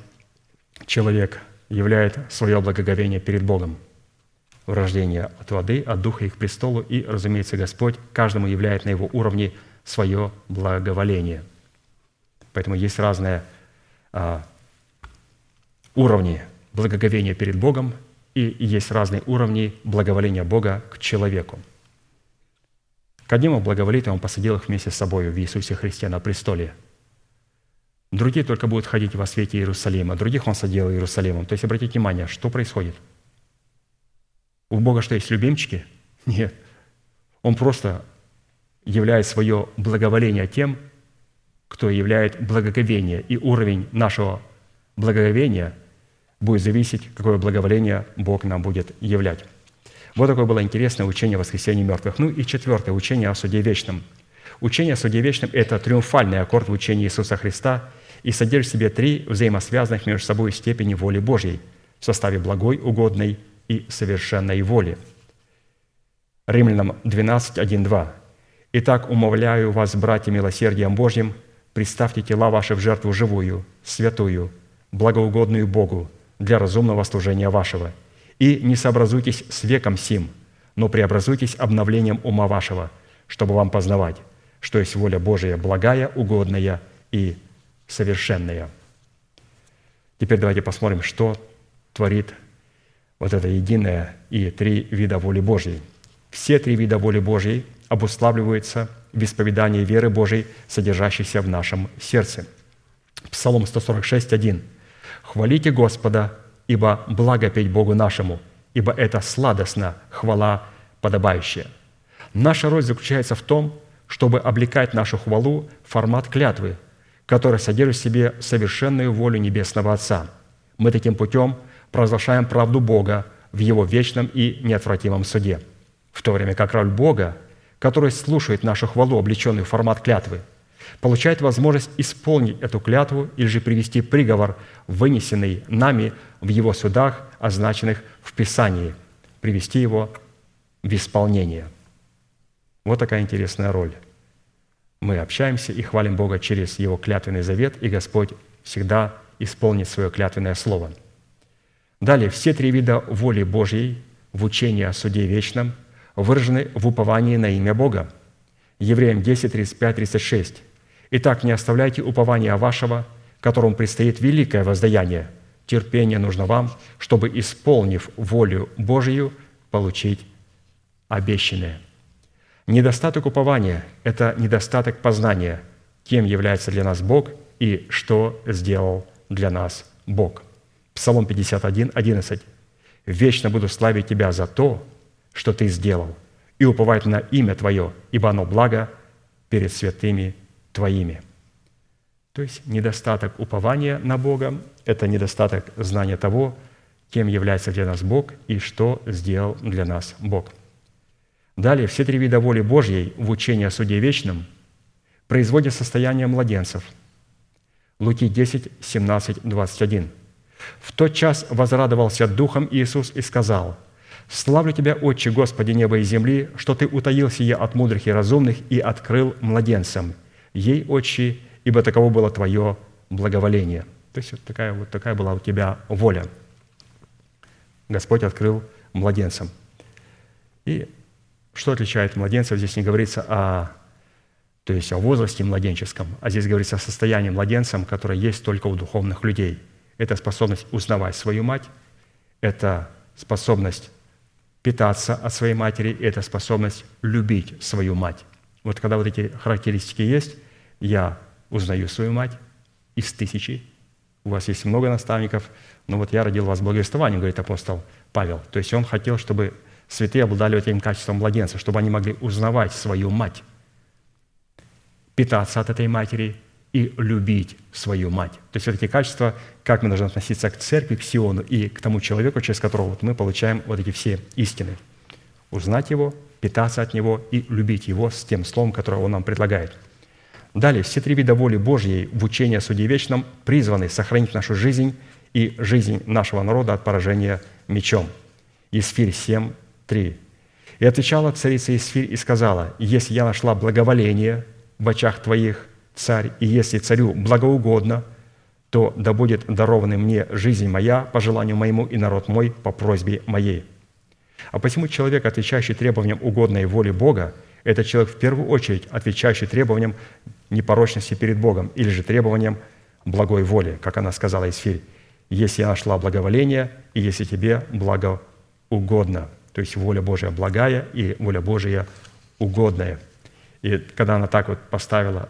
Speaker 2: человек являет свое благоговение перед Богом. Рождение от воды, от Духа и к престолу, и, разумеется, Господь каждому являет на его уровне свое благоволение. Поэтому есть разные а, уровни благоговения перед Богом, и есть разные уровни благоволения Бога к человеку. К одним благоволит, Он посадил их вместе с собой в Иисусе Христе на престоле. Другие только будут ходить во свете Иерусалима, других Он садил Иерусалимом. То есть, обратите внимание, что происходит? У Бога что, есть любимчики? Нет. Он просто являет свое благоволение тем, кто являет благоговение. И уровень нашего благоговения будет зависеть, какое благоволение Бог нам будет являть. Вот такое было интересное учение о воскресении мертвых. Ну и четвертое, учение о суде вечном. Учение о суде вечном – это триумфальный аккорд в учении Иисуса Христа и содержит в себе три взаимосвязанных между собой степени воли Божьей в составе благой, угодной и совершенной воли. Римлянам 12, 1, 2. «Итак, умовляю вас, братья, милосердием Божьим, представьте тела ваши в жертву живую, святую, благоугодную Богу для разумного служения вашего. И не сообразуйтесь с веком сим, но преобразуйтесь обновлением ума вашего, чтобы вам познавать, что есть воля Божия благая, угодная и совершенная». Теперь давайте посмотрим, что творит вот это единое и три вида воли Божьей. Все три вида воли Божьей обуславливаются в исповедании веры Божьей, содержащейся в нашем сердце. Псалом 146, 1. «Хвалите Господа, ибо благо петь Богу нашему, ибо это сладостно, хвала подобающая». Наша роль заключается в том, чтобы облекать нашу хвалу в формат клятвы, которая содержит в себе совершенную волю Небесного Отца. Мы таким путем провозглашаем правду Бога в Его вечном и неотвратимом суде, в то время как роль Бога, который слушает нашу хвалу, облеченную в формат клятвы, получает возможность исполнить эту клятву или же привести приговор, вынесенный нами в Его судах, означенных в Писании, привести его в исполнение. Вот такая интересная роль. Мы общаемся и хвалим Бога через Его клятвенный завет, и Господь всегда исполнит свое клятвенное слово – Далее, все три вида воли Божьей в учении о суде вечном выражены в уповании на имя Бога. Евреям 10, 35, 36. «Итак, не оставляйте упования вашего, которому предстоит великое воздаяние. Терпение нужно вам, чтобы, исполнив волю Божию, получить обещанное». Недостаток упования – это недостаток познания, кем является для нас Бог и что сделал для нас Бог – Псалом 51, 11. «Вечно буду славить Тебя за то, что Ты сделал, и уповать на имя Твое, ибо оно благо перед святыми Твоими». То есть недостаток упования на Бога – это недостаток знания того, кем является для нас Бог и что сделал для нас Бог. Далее, все три вида воли Божьей в учении о суде вечном производят состояние младенцев. Луки 10, 17, 21. В тот час возрадовался Духом Иисус и сказал, «Славлю Тебя, Отче, Господи неба и земли, что Ты утаил сие от мудрых и разумных и открыл младенцам. Ей, Отче, ибо таково было Твое благоволение». То есть вот такая, вот такая была у Тебя воля. Господь открыл младенцам. И что отличает младенцев? Здесь не говорится о, то есть о возрасте младенческом, а здесь говорится о состоянии младенцем, которое есть только у духовных людей. Это способность узнавать свою мать, это способность питаться от своей матери, это способность любить свою мать. Вот когда вот эти характеристики есть, я узнаю свою мать из тысячи, у вас есть много наставников, но вот я родил вас благовествованием, говорит апостол Павел. То есть он хотел, чтобы святые обладали этим качеством младенца, чтобы они могли узнавать свою мать, питаться от этой матери и любить свою мать. То есть вот эти качества, как мы должны относиться к церкви, к Сиону и к тому человеку, через которого вот мы получаем вот эти все истины. Узнать его, питаться от него и любить его с тем словом, которое он нам предлагает. Далее, все три вида воли Божьей в учении о суде вечном призваны сохранить нашу жизнь и жизнь нашего народа от поражения мечом. Исфирь 7, 3. «И отвечала царица Исфирь и сказала, «Если я нашла благоволение в очах твоих, царь, и если царю благоугодно, то да будет дарована мне жизнь моя по желанию моему и народ мой по просьбе моей». А посему человек, отвечающий требованиям угодной воли Бога, это человек в первую очередь, отвечающий требованиям непорочности перед Богом или же требованиям благой воли, как она сказала Исфирь. «Если я нашла благоволение, и если тебе благоугодно». То есть воля Божия благая и воля Божия угодная. И когда она так вот поставила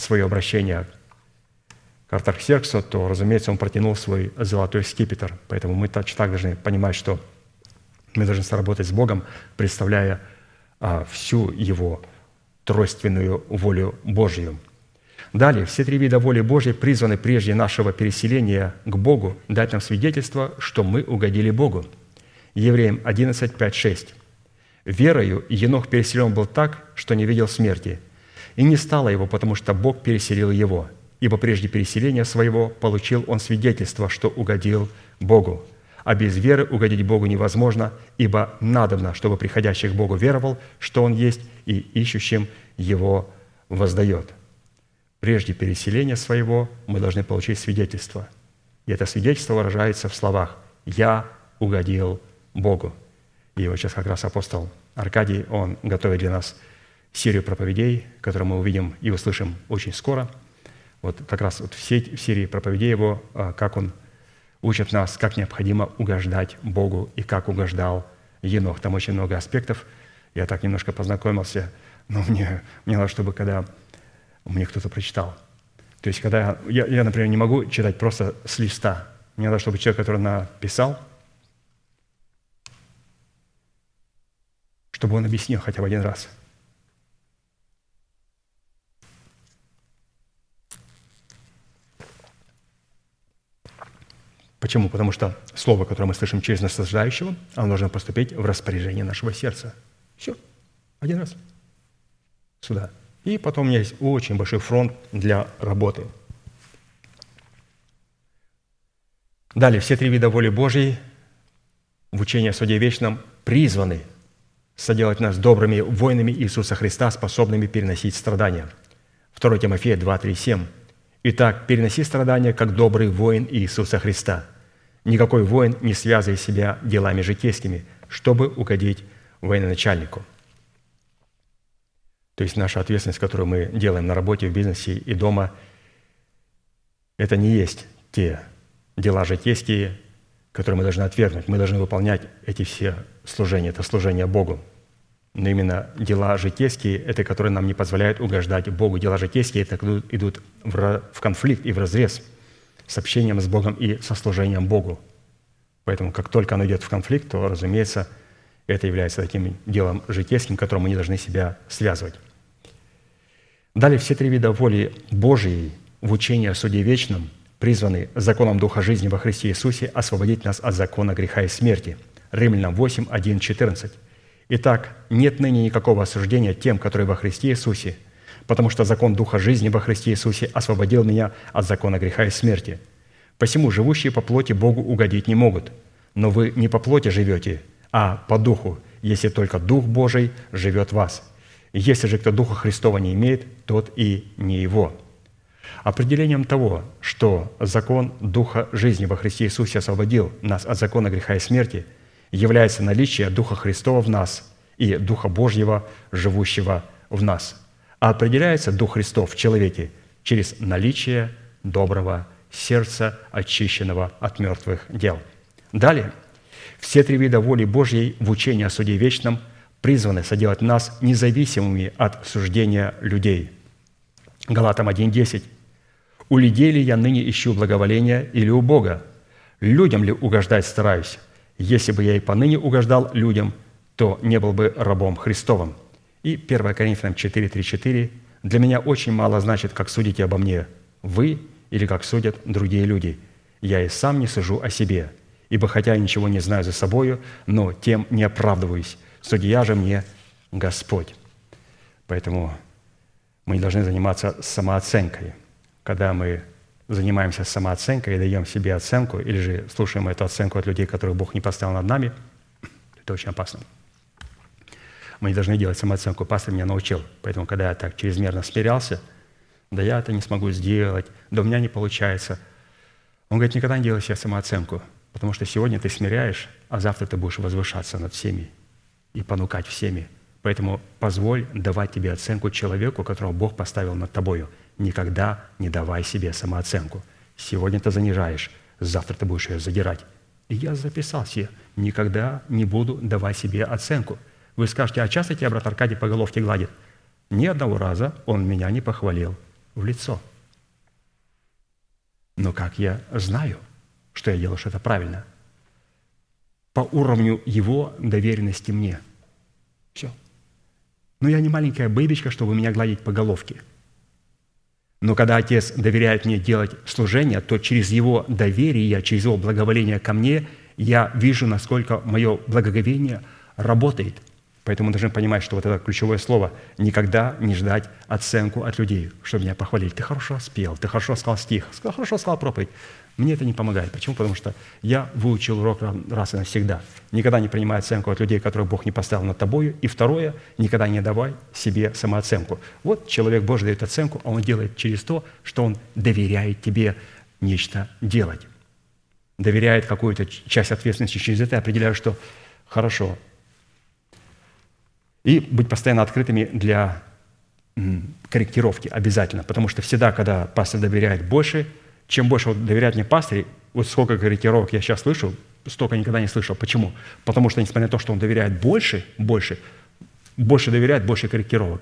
Speaker 2: свое обращение к Артархсерксу, то, разумеется, он протянул свой золотой скипетр. Поэтому мы точно так должны понимать, что мы должны сработать с Богом, представляя а, всю Его тройственную волю Божью. Далее, все три вида воли Божьей призваны прежде нашего переселения к Богу дать нам свидетельство, что мы угодили Богу. Евреям 11, 5, 6. «Верою Енох переселен был так, что не видел смерти, и не стало его, потому что Бог переселил его, ибо прежде переселения своего получил он свидетельство, что угодил Богу. А без веры угодить Богу невозможно, ибо надобно, чтобы приходящий к Богу веровал, что Он есть, и ищущим Его воздает». Прежде переселения своего мы должны получить свидетельство. И это свидетельство выражается в словах «Я угодил Богу». И вот сейчас как раз апостол Аркадий, он готовит для нас серию проповедей, которую мы увидим и услышим очень скоро. Вот как раз вот в серии проповедей его, а, как он учит нас, как необходимо угождать Богу и как угождал Енох. Там очень много аспектов. Я так немножко познакомился, но мне, мне надо, чтобы когда мне кто-то прочитал. То есть, когда я, я, например, не могу читать просто с листа. Мне надо, чтобы человек, который написал, чтобы он объяснил хотя бы один раз. Почему? Потому что слово, которое мы слышим через наслаждающего, оно должно поступить в распоряжение нашего сердца. Все. Один раз. Сюда. И потом у меня есть очень большой фронт для работы. Далее, все три вида воли Божьей в учении о суде вечном призваны соделать нас добрыми воинами Иисуса Христа, способными переносить страдания. 2 Тимофея 2, 3, 7. Итак, переноси страдания, как добрый воин Иисуса Христа. Никакой воин не связывает себя делами житейскими, чтобы угодить военачальнику. То есть наша ответственность, которую мы делаем на работе, в бизнесе и дома, это не есть те дела житейские, которые мы должны отвергнуть. Мы должны выполнять эти все служения. Это служение Богу. Но именно дела житейские – это которые нам не позволяют угождать Богу. Дела житейские – это идут в конфликт и в разрез с общением с Богом и со служением Богу. Поэтому как только оно идет в конфликт, то, разумеется, это является таким делом житейским, которым мы не должны себя связывать. Далее все три вида воли Божией в учении о суде вечном призваны законом Духа жизни во Христе Иисусе освободить нас от закона греха и смерти. Римлянам 8, 1, 14. Итак, нет ныне никакого осуждения тем, которые во Христе Иисусе, потому что закон Духа жизни во Христе Иисусе освободил меня от закона греха и смерти. Посему живущие по плоти Богу угодить не могут, но вы не по плоти живете, а по духу, если только Дух Божий живет в вас. Если же кто Духа Христова не имеет, тот и не его». Определением того, что закон Духа жизни во Христе Иисусе освободил нас от закона греха и смерти, является наличие Духа Христова в нас и Духа Божьего, живущего в нас. А определяется Дух Христов в человеке через наличие доброго сердца, очищенного от мертвых дел. Далее, все три вида воли Божьей в учении о суде вечном призваны соделать нас независимыми от суждения людей. Галатам 1.10. «У людей ли я ныне ищу благоволения или у Бога? Людям ли угождать стараюсь? Если бы я и поныне угождал людям, то не был бы рабом Христовым». И 1 Коринфянам 4.3.4. «Для меня очень мало значит, как судите обо мне вы или как судят другие люди. Я и сам не сужу о себе, ибо хотя я ничего не знаю за собою, но тем не оправдываюсь. Судья же мне Господь». Поэтому мы не должны заниматься самооценкой. Когда мы занимаемся самооценкой и даем себе оценку, или же слушаем эту оценку от людей, которых Бог не поставил над нами, это очень опасно. Мы не должны делать самооценку. Пастор меня научил. Поэтому, когда я так чрезмерно смирялся, да я это не смогу сделать, да у меня не получается. Он говорит, никогда не делай себе самооценку, потому что сегодня ты смиряешь, а завтра ты будешь возвышаться над всеми и понукать всеми. Поэтому позволь давать тебе оценку человеку, которого Бог поставил над тобою. Никогда не давай себе самооценку. Сегодня ты занижаешь, завтра ты будешь ее задирать. И я записал себе, никогда не буду давать себе оценку. Вы скажете, а часто тебя брат Аркадий по головке гладит? Ни одного раза он меня не похвалил в лицо. Но как я знаю, что я делаю что-то правильно? По уровню его доверенности мне. Все. Но я не маленькая быбечка, чтобы меня гладить по головке. Но когда Отец доверяет мне делать служение, то через Его доверие, через Его благоволение ко мне, я вижу, насколько мое благоговение работает – Поэтому мы должны понимать, что вот это ключевое слово – никогда не ждать оценку от людей, чтобы меня похвалили. Ты хорошо спел, ты хорошо сказал стих, хорошо сказал проповедь. Мне это не помогает. Почему? Потому что я выучил урок раз и навсегда. Никогда не принимай оценку от людей, которых Бог не поставил над тобою. И второе – никогда не давай себе самооценку. Вот человек Божий дает оценку, а он делает через то, что он доверяет тебе нечто делать. Доверяет какую-то часть ответственности через это, определяю, что хорошо, и быть постоянно открытыми для корректировки обязательно, потому что всегда, когда пастор доверяет больше, чем больше вот доверяет мне пастор, вот сколько корректировок я сейчас слышу, столько никогда не слышал. Почему? Потому что, несмотря на то, что он доверяет больше, больше, больше доверяет, больше корректировок.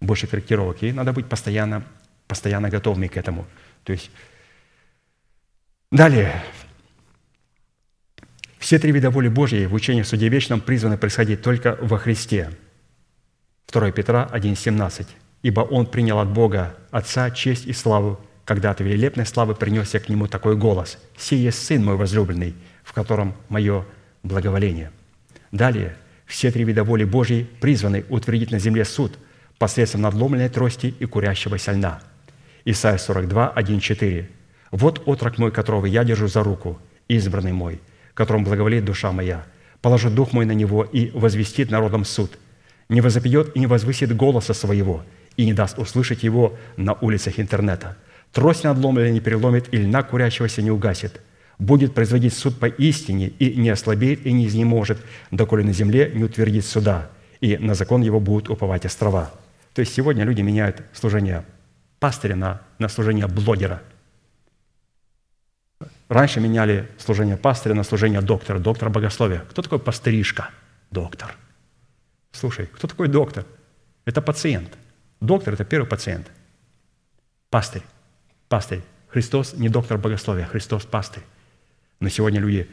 Speaker 2: Больше корректировок. И надо быть постоянно, постоянно готовыми к этому. То есть, далее, все три вида воли Божьей в учении в суде вечном призваны происходить только во Христе. 2 Петра 1,17. «Ибо Он принял от Бога Отца честь и славу, когда от великолепной славы принесся к Нему такой голос. «Сие Сын мой возлюбленный, в котором мое благоволение». Далее, все три вида воли Божьей призваны утвердить на земле суд посредством надломленной трости и курящегося льна. Исайя 42, 1, 4. «Вот отрок мой, которого я держу за руку, избранный мой, которому благоволит душа моя. Положит дух мой на него и возвестит народом суд. Не возопьет и не возвысит голоса своего, и не даст услышать его на улицах интернета. Трость надломленная не переломит, и льна курящегося не угасит. Будет производить суд по истине, и не ослабеет, и не изнеможет, доколе на земле не утвердит суда, и на закон его будут уповать острова». То есть сегодня люди меняют служение пастыря на, на служение блогера – Раньше меняли служение пастыря на служение доктора, доктора богословия. Кто такой пастыришка? Доктор. Слушай, кто такой доктор? Это пациент. Доктор – это первый пациент. Пастырь. Пастырь. Христос не доктор богословия, Христос – пастырь. Но сегодня люди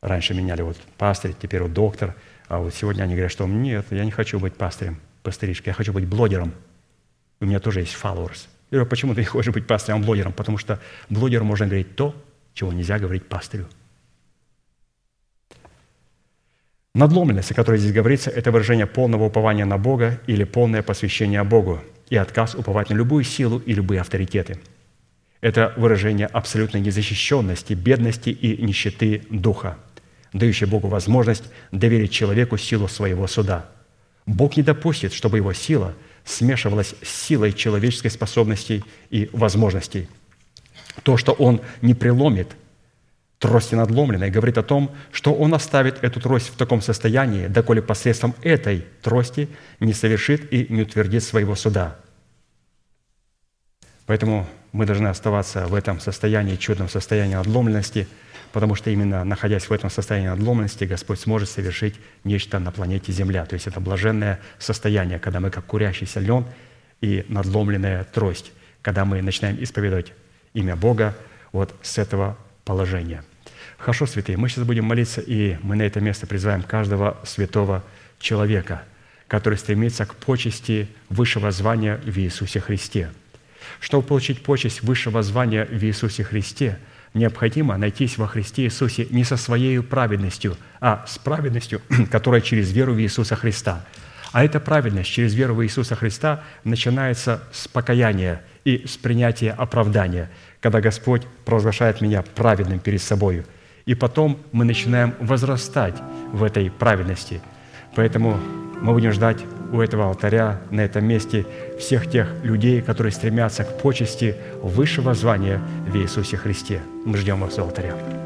Speaker 2: раньше меняли вот пастырь, теперь вот доктор, а вот сегодня они говорят, что нет, я не хочу быть пастырем, пастыришкой, я хочу быть блогером. У меня тоже есть followers. Я говорю, почему ты не хочешь быть пастырем, а блогером? Потому что блогеру можно говорить то, чего нельзя говорить пастырю. Надломленность, о которой здесь говорится, это выражение полного упования на Бога или полное посвящение Богу и отказ уповать на любую силу и любые авторитеты. Это выражение абсолютной незащищенности, бедности и нищеты духа. дающий Богу возможность доверить человеку силу своего суда. Бог не допустит, чтобы его сила смешивалась с силой человеческой способностей и возможностей. То, что Он не преломит трости надломленной, говорит о том, что Он оставит эту трость в таком состоянии, доколе посредством этой трости не совершит и не утвердит своего суда. Поэтому мы должны оставаться в этом состоянии, чудном состоянии надломленности, потому что именно находясь в этом состоянии надломленности, Господь сможет совершить нечто на планете Земля. То есть это блаженное состояние, когда мы как курящийся лен и надломленная трость, когда мы начинаем исповедовать имя Бога вот с этого положения. Хорошо, святые, мы сейчас будем молиться, и мы на это место призываем каждого святого человека, который стремится к почести высшего звания в Иисусе Христе. Чтобы получить почесть высшего звания в Иисусе Христе, необходимо найтись во Христе Иисусе не со своей праведностью, а с праведностью, которая через веру в Иисуса Христа. А эта праведность через веру в Иисуса Христа начинается с покаяния и с принятия оправдания, когда Господь провозглашает меня праведным перед собою. И потом мы начинаем возрастать в этой праведности. Поэтому мы будем ждать у этого алтаря, на этом месте, всех тех людей, которые стремятся к почести высшего звания в Иисусе Христе. Мы ждем вас у алтаря.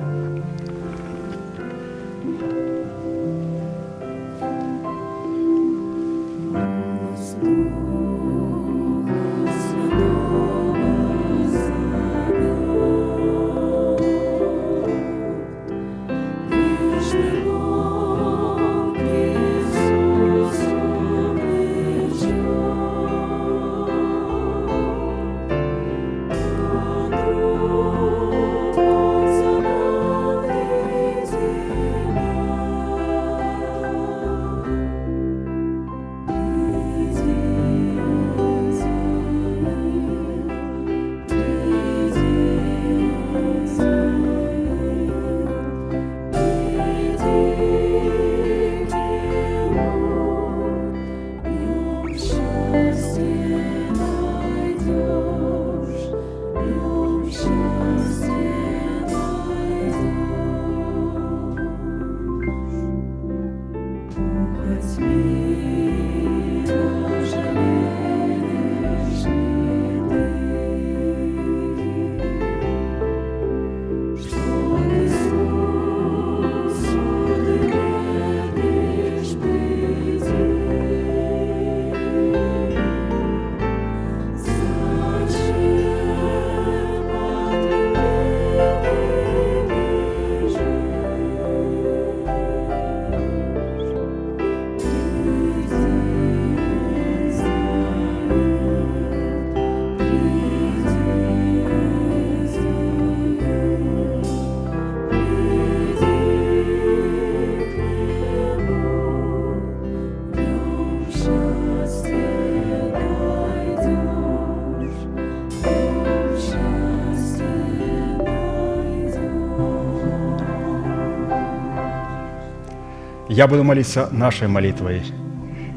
Speaker 2: Я буду молиться нашей молитвой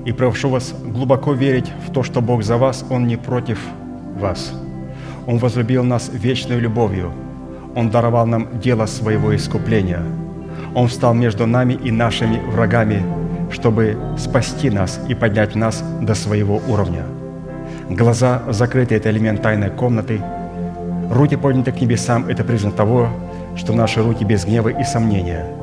Speaker 2: и прошу вас глубоко верить в то, что Бог за вас, Он не против вас. Он возлюбил нас вечной любовью. Он даровал нам дело своего искупления. Он встал между нами и нашими врагами, чтобы спасти нас и поднять нас до своего уровня. Глаза закрыты – это элемент тайной комнаты. Руки подняты к небесам – это признак того, что наши руки без гнева и сомнения.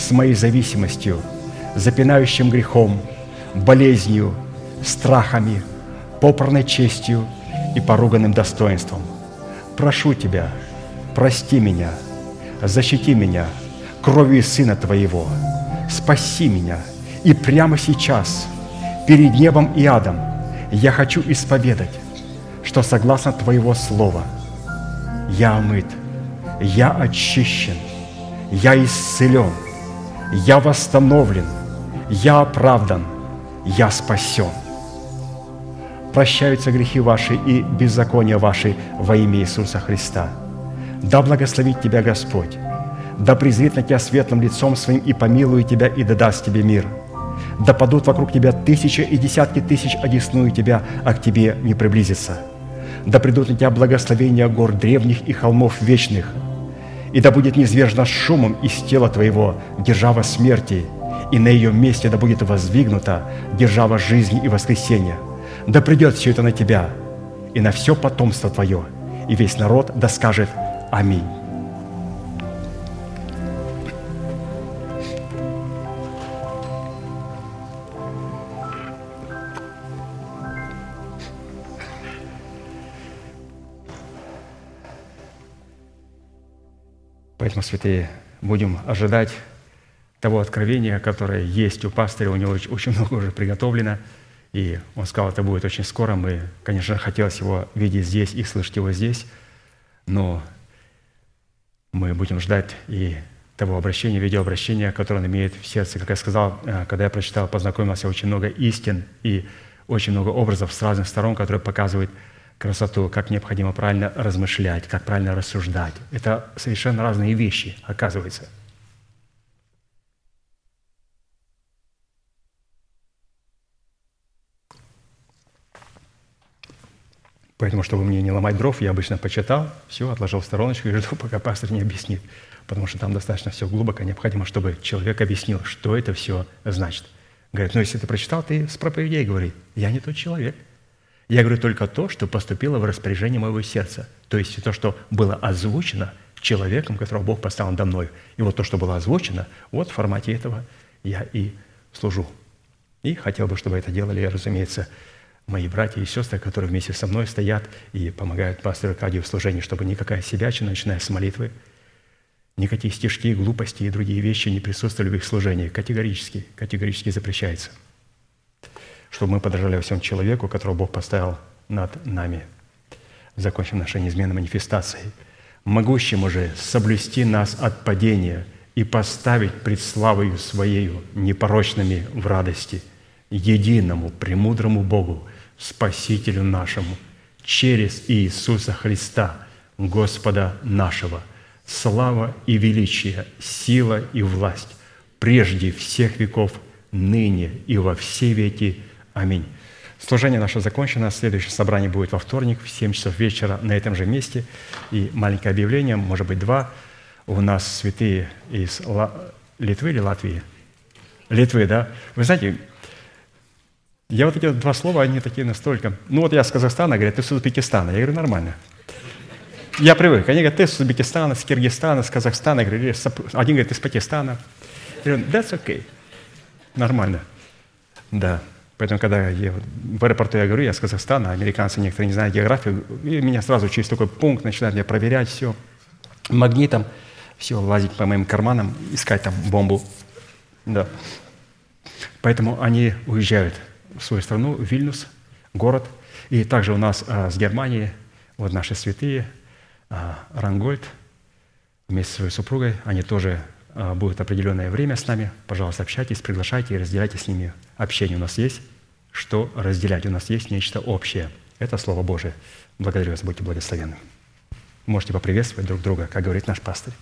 Speaker 2: с моей зависимостью, запинающим грехом, болезнью, страхами, попорной честью и поруганным достоинством. Прошу Тебя, прости меня, защити меня кровью Сына Твоего, спаси меня, и прямо сейчас, перед небом и адом, я хочу исповедать, что согласно Твоего Слова я омыт, я очищен, я исцелен, Я восстановлен, я оправдан, я спасен. Прощаются грехи ваши и беззакония ваши во имя Иисуса Христа. Да благословит тебя Господь, да презрит на тебя светлым лицом своим и помилует тебя и да даст тебе мир. Да падут вокруг тебя тысячи и десятки тысяч, одесную тебя, а к тебе не приблизится. Да придут на тебя благословения гор древних и холмов вечных, и да будет низвержена шумом из тела твоего держава смерти, и на ее месте да будет воздвигнута держава жизни и воскресения. Да придет все это на тебя и на все потомство твое, и весь народ да скажет Аминь. Поэтому, святые, будем ожидать того откровения, которое есть у пастыря, у него оч- очень много уже приготовлено, и он сказал, это будет очень скоро. Мы, конечно, хотелось его видеть здесь и слышать его здесь, но мы будем ждать и того обращения, видеообращения, которое он имеет в сердце. Как я сказал, э, когда я прочитал, познакомился, очень много истин и очень много образов с разных сторон, которые показывают красоту, как необходимо правильно размышлять, как правильно рассуждать. Это совершенно разные вещи, оказывается. Поэтому, чтобы мне не ломать дров, я обычно почитал, все, отложил в стороночку и жду, пока пастор не объяснит. Потому что там достаточно все глубоко, необходимо, чтобы человек объяснил, что это все значит. Говорит, ну если ты прочитал, ты с проповедей говорит. Я не тот человек. Я говорю только то, что поступило в распоряжение моего сердца. То есть то, что было озвучено человеком, которого Бог поставил надо мной. И вот то, что было озвучено, вот в формате этого я и служу. И хотел бы, чтобы это делали, разумеется, мои братья и сестры, которые вместе со мной стоят и помогают пастору Аркадию в служении, чтобы никакая себячина, начиная с молитвы, никакие стишки, глупости и другие вещи не присутствовали в их служении. Категорически, категорически запрещается. Чтобы мы подражали во всем человеку, которого Бог поставил над нами. Закончим нашей неизменной манифестацией. Могущему же соблюсти нас от падения и поставить пред славою Своею непорочными в радости, единому, премудрому Богу, Спасителю нашему, через Иисуса Христа, Господа нашего, слава и величие, сила и власть, прежде всех веков, ныне и во все веки. Аминь. Служение наше закончено. Следующее собрание будет во вторник в 7 часов вечера на этом же месте. И маленькое объявление, может быть, два. У нас святые из Литвы или Латвии? Литвы, да? Вы знаете, я вот эти два слова, они такие настолько... Ну вот я с Казахстана, говорят, ты с Узбекистана. Я говорю, нормально. Я привык. Они говорят, ты с Узбекистана, с Киргизстана, с Казахстана. Я говорю, «Или с Сап- один говорит, из Пакистана. Я говорю, that's okay. Нормально. Да. Поэтому, когда я в аэропорту я говорю, я с Казахстана, американцы некоторые не знают географию, и меня сразу через такой пункт начинают меня проверять, все, магнитом, все, лазить по моим карманам, искать там бомбу. Да. Поэтому они уезжают в свою страну, в Вильнюс, город. И также у нас а, с Германии, вот наши святые, а, Рангольд, вместе со своей супругой, они тоже а, будут определенное время с нами. Пожалуйста, общайтесь, приглашайте и разделяйте с ними общение. У нас есть что разделять, у нас есть нечто общее. Это Слово Божие. Благодарю вас, будьте благословенны. Можете поприветствовать друг друга, как говорит наш пастырь.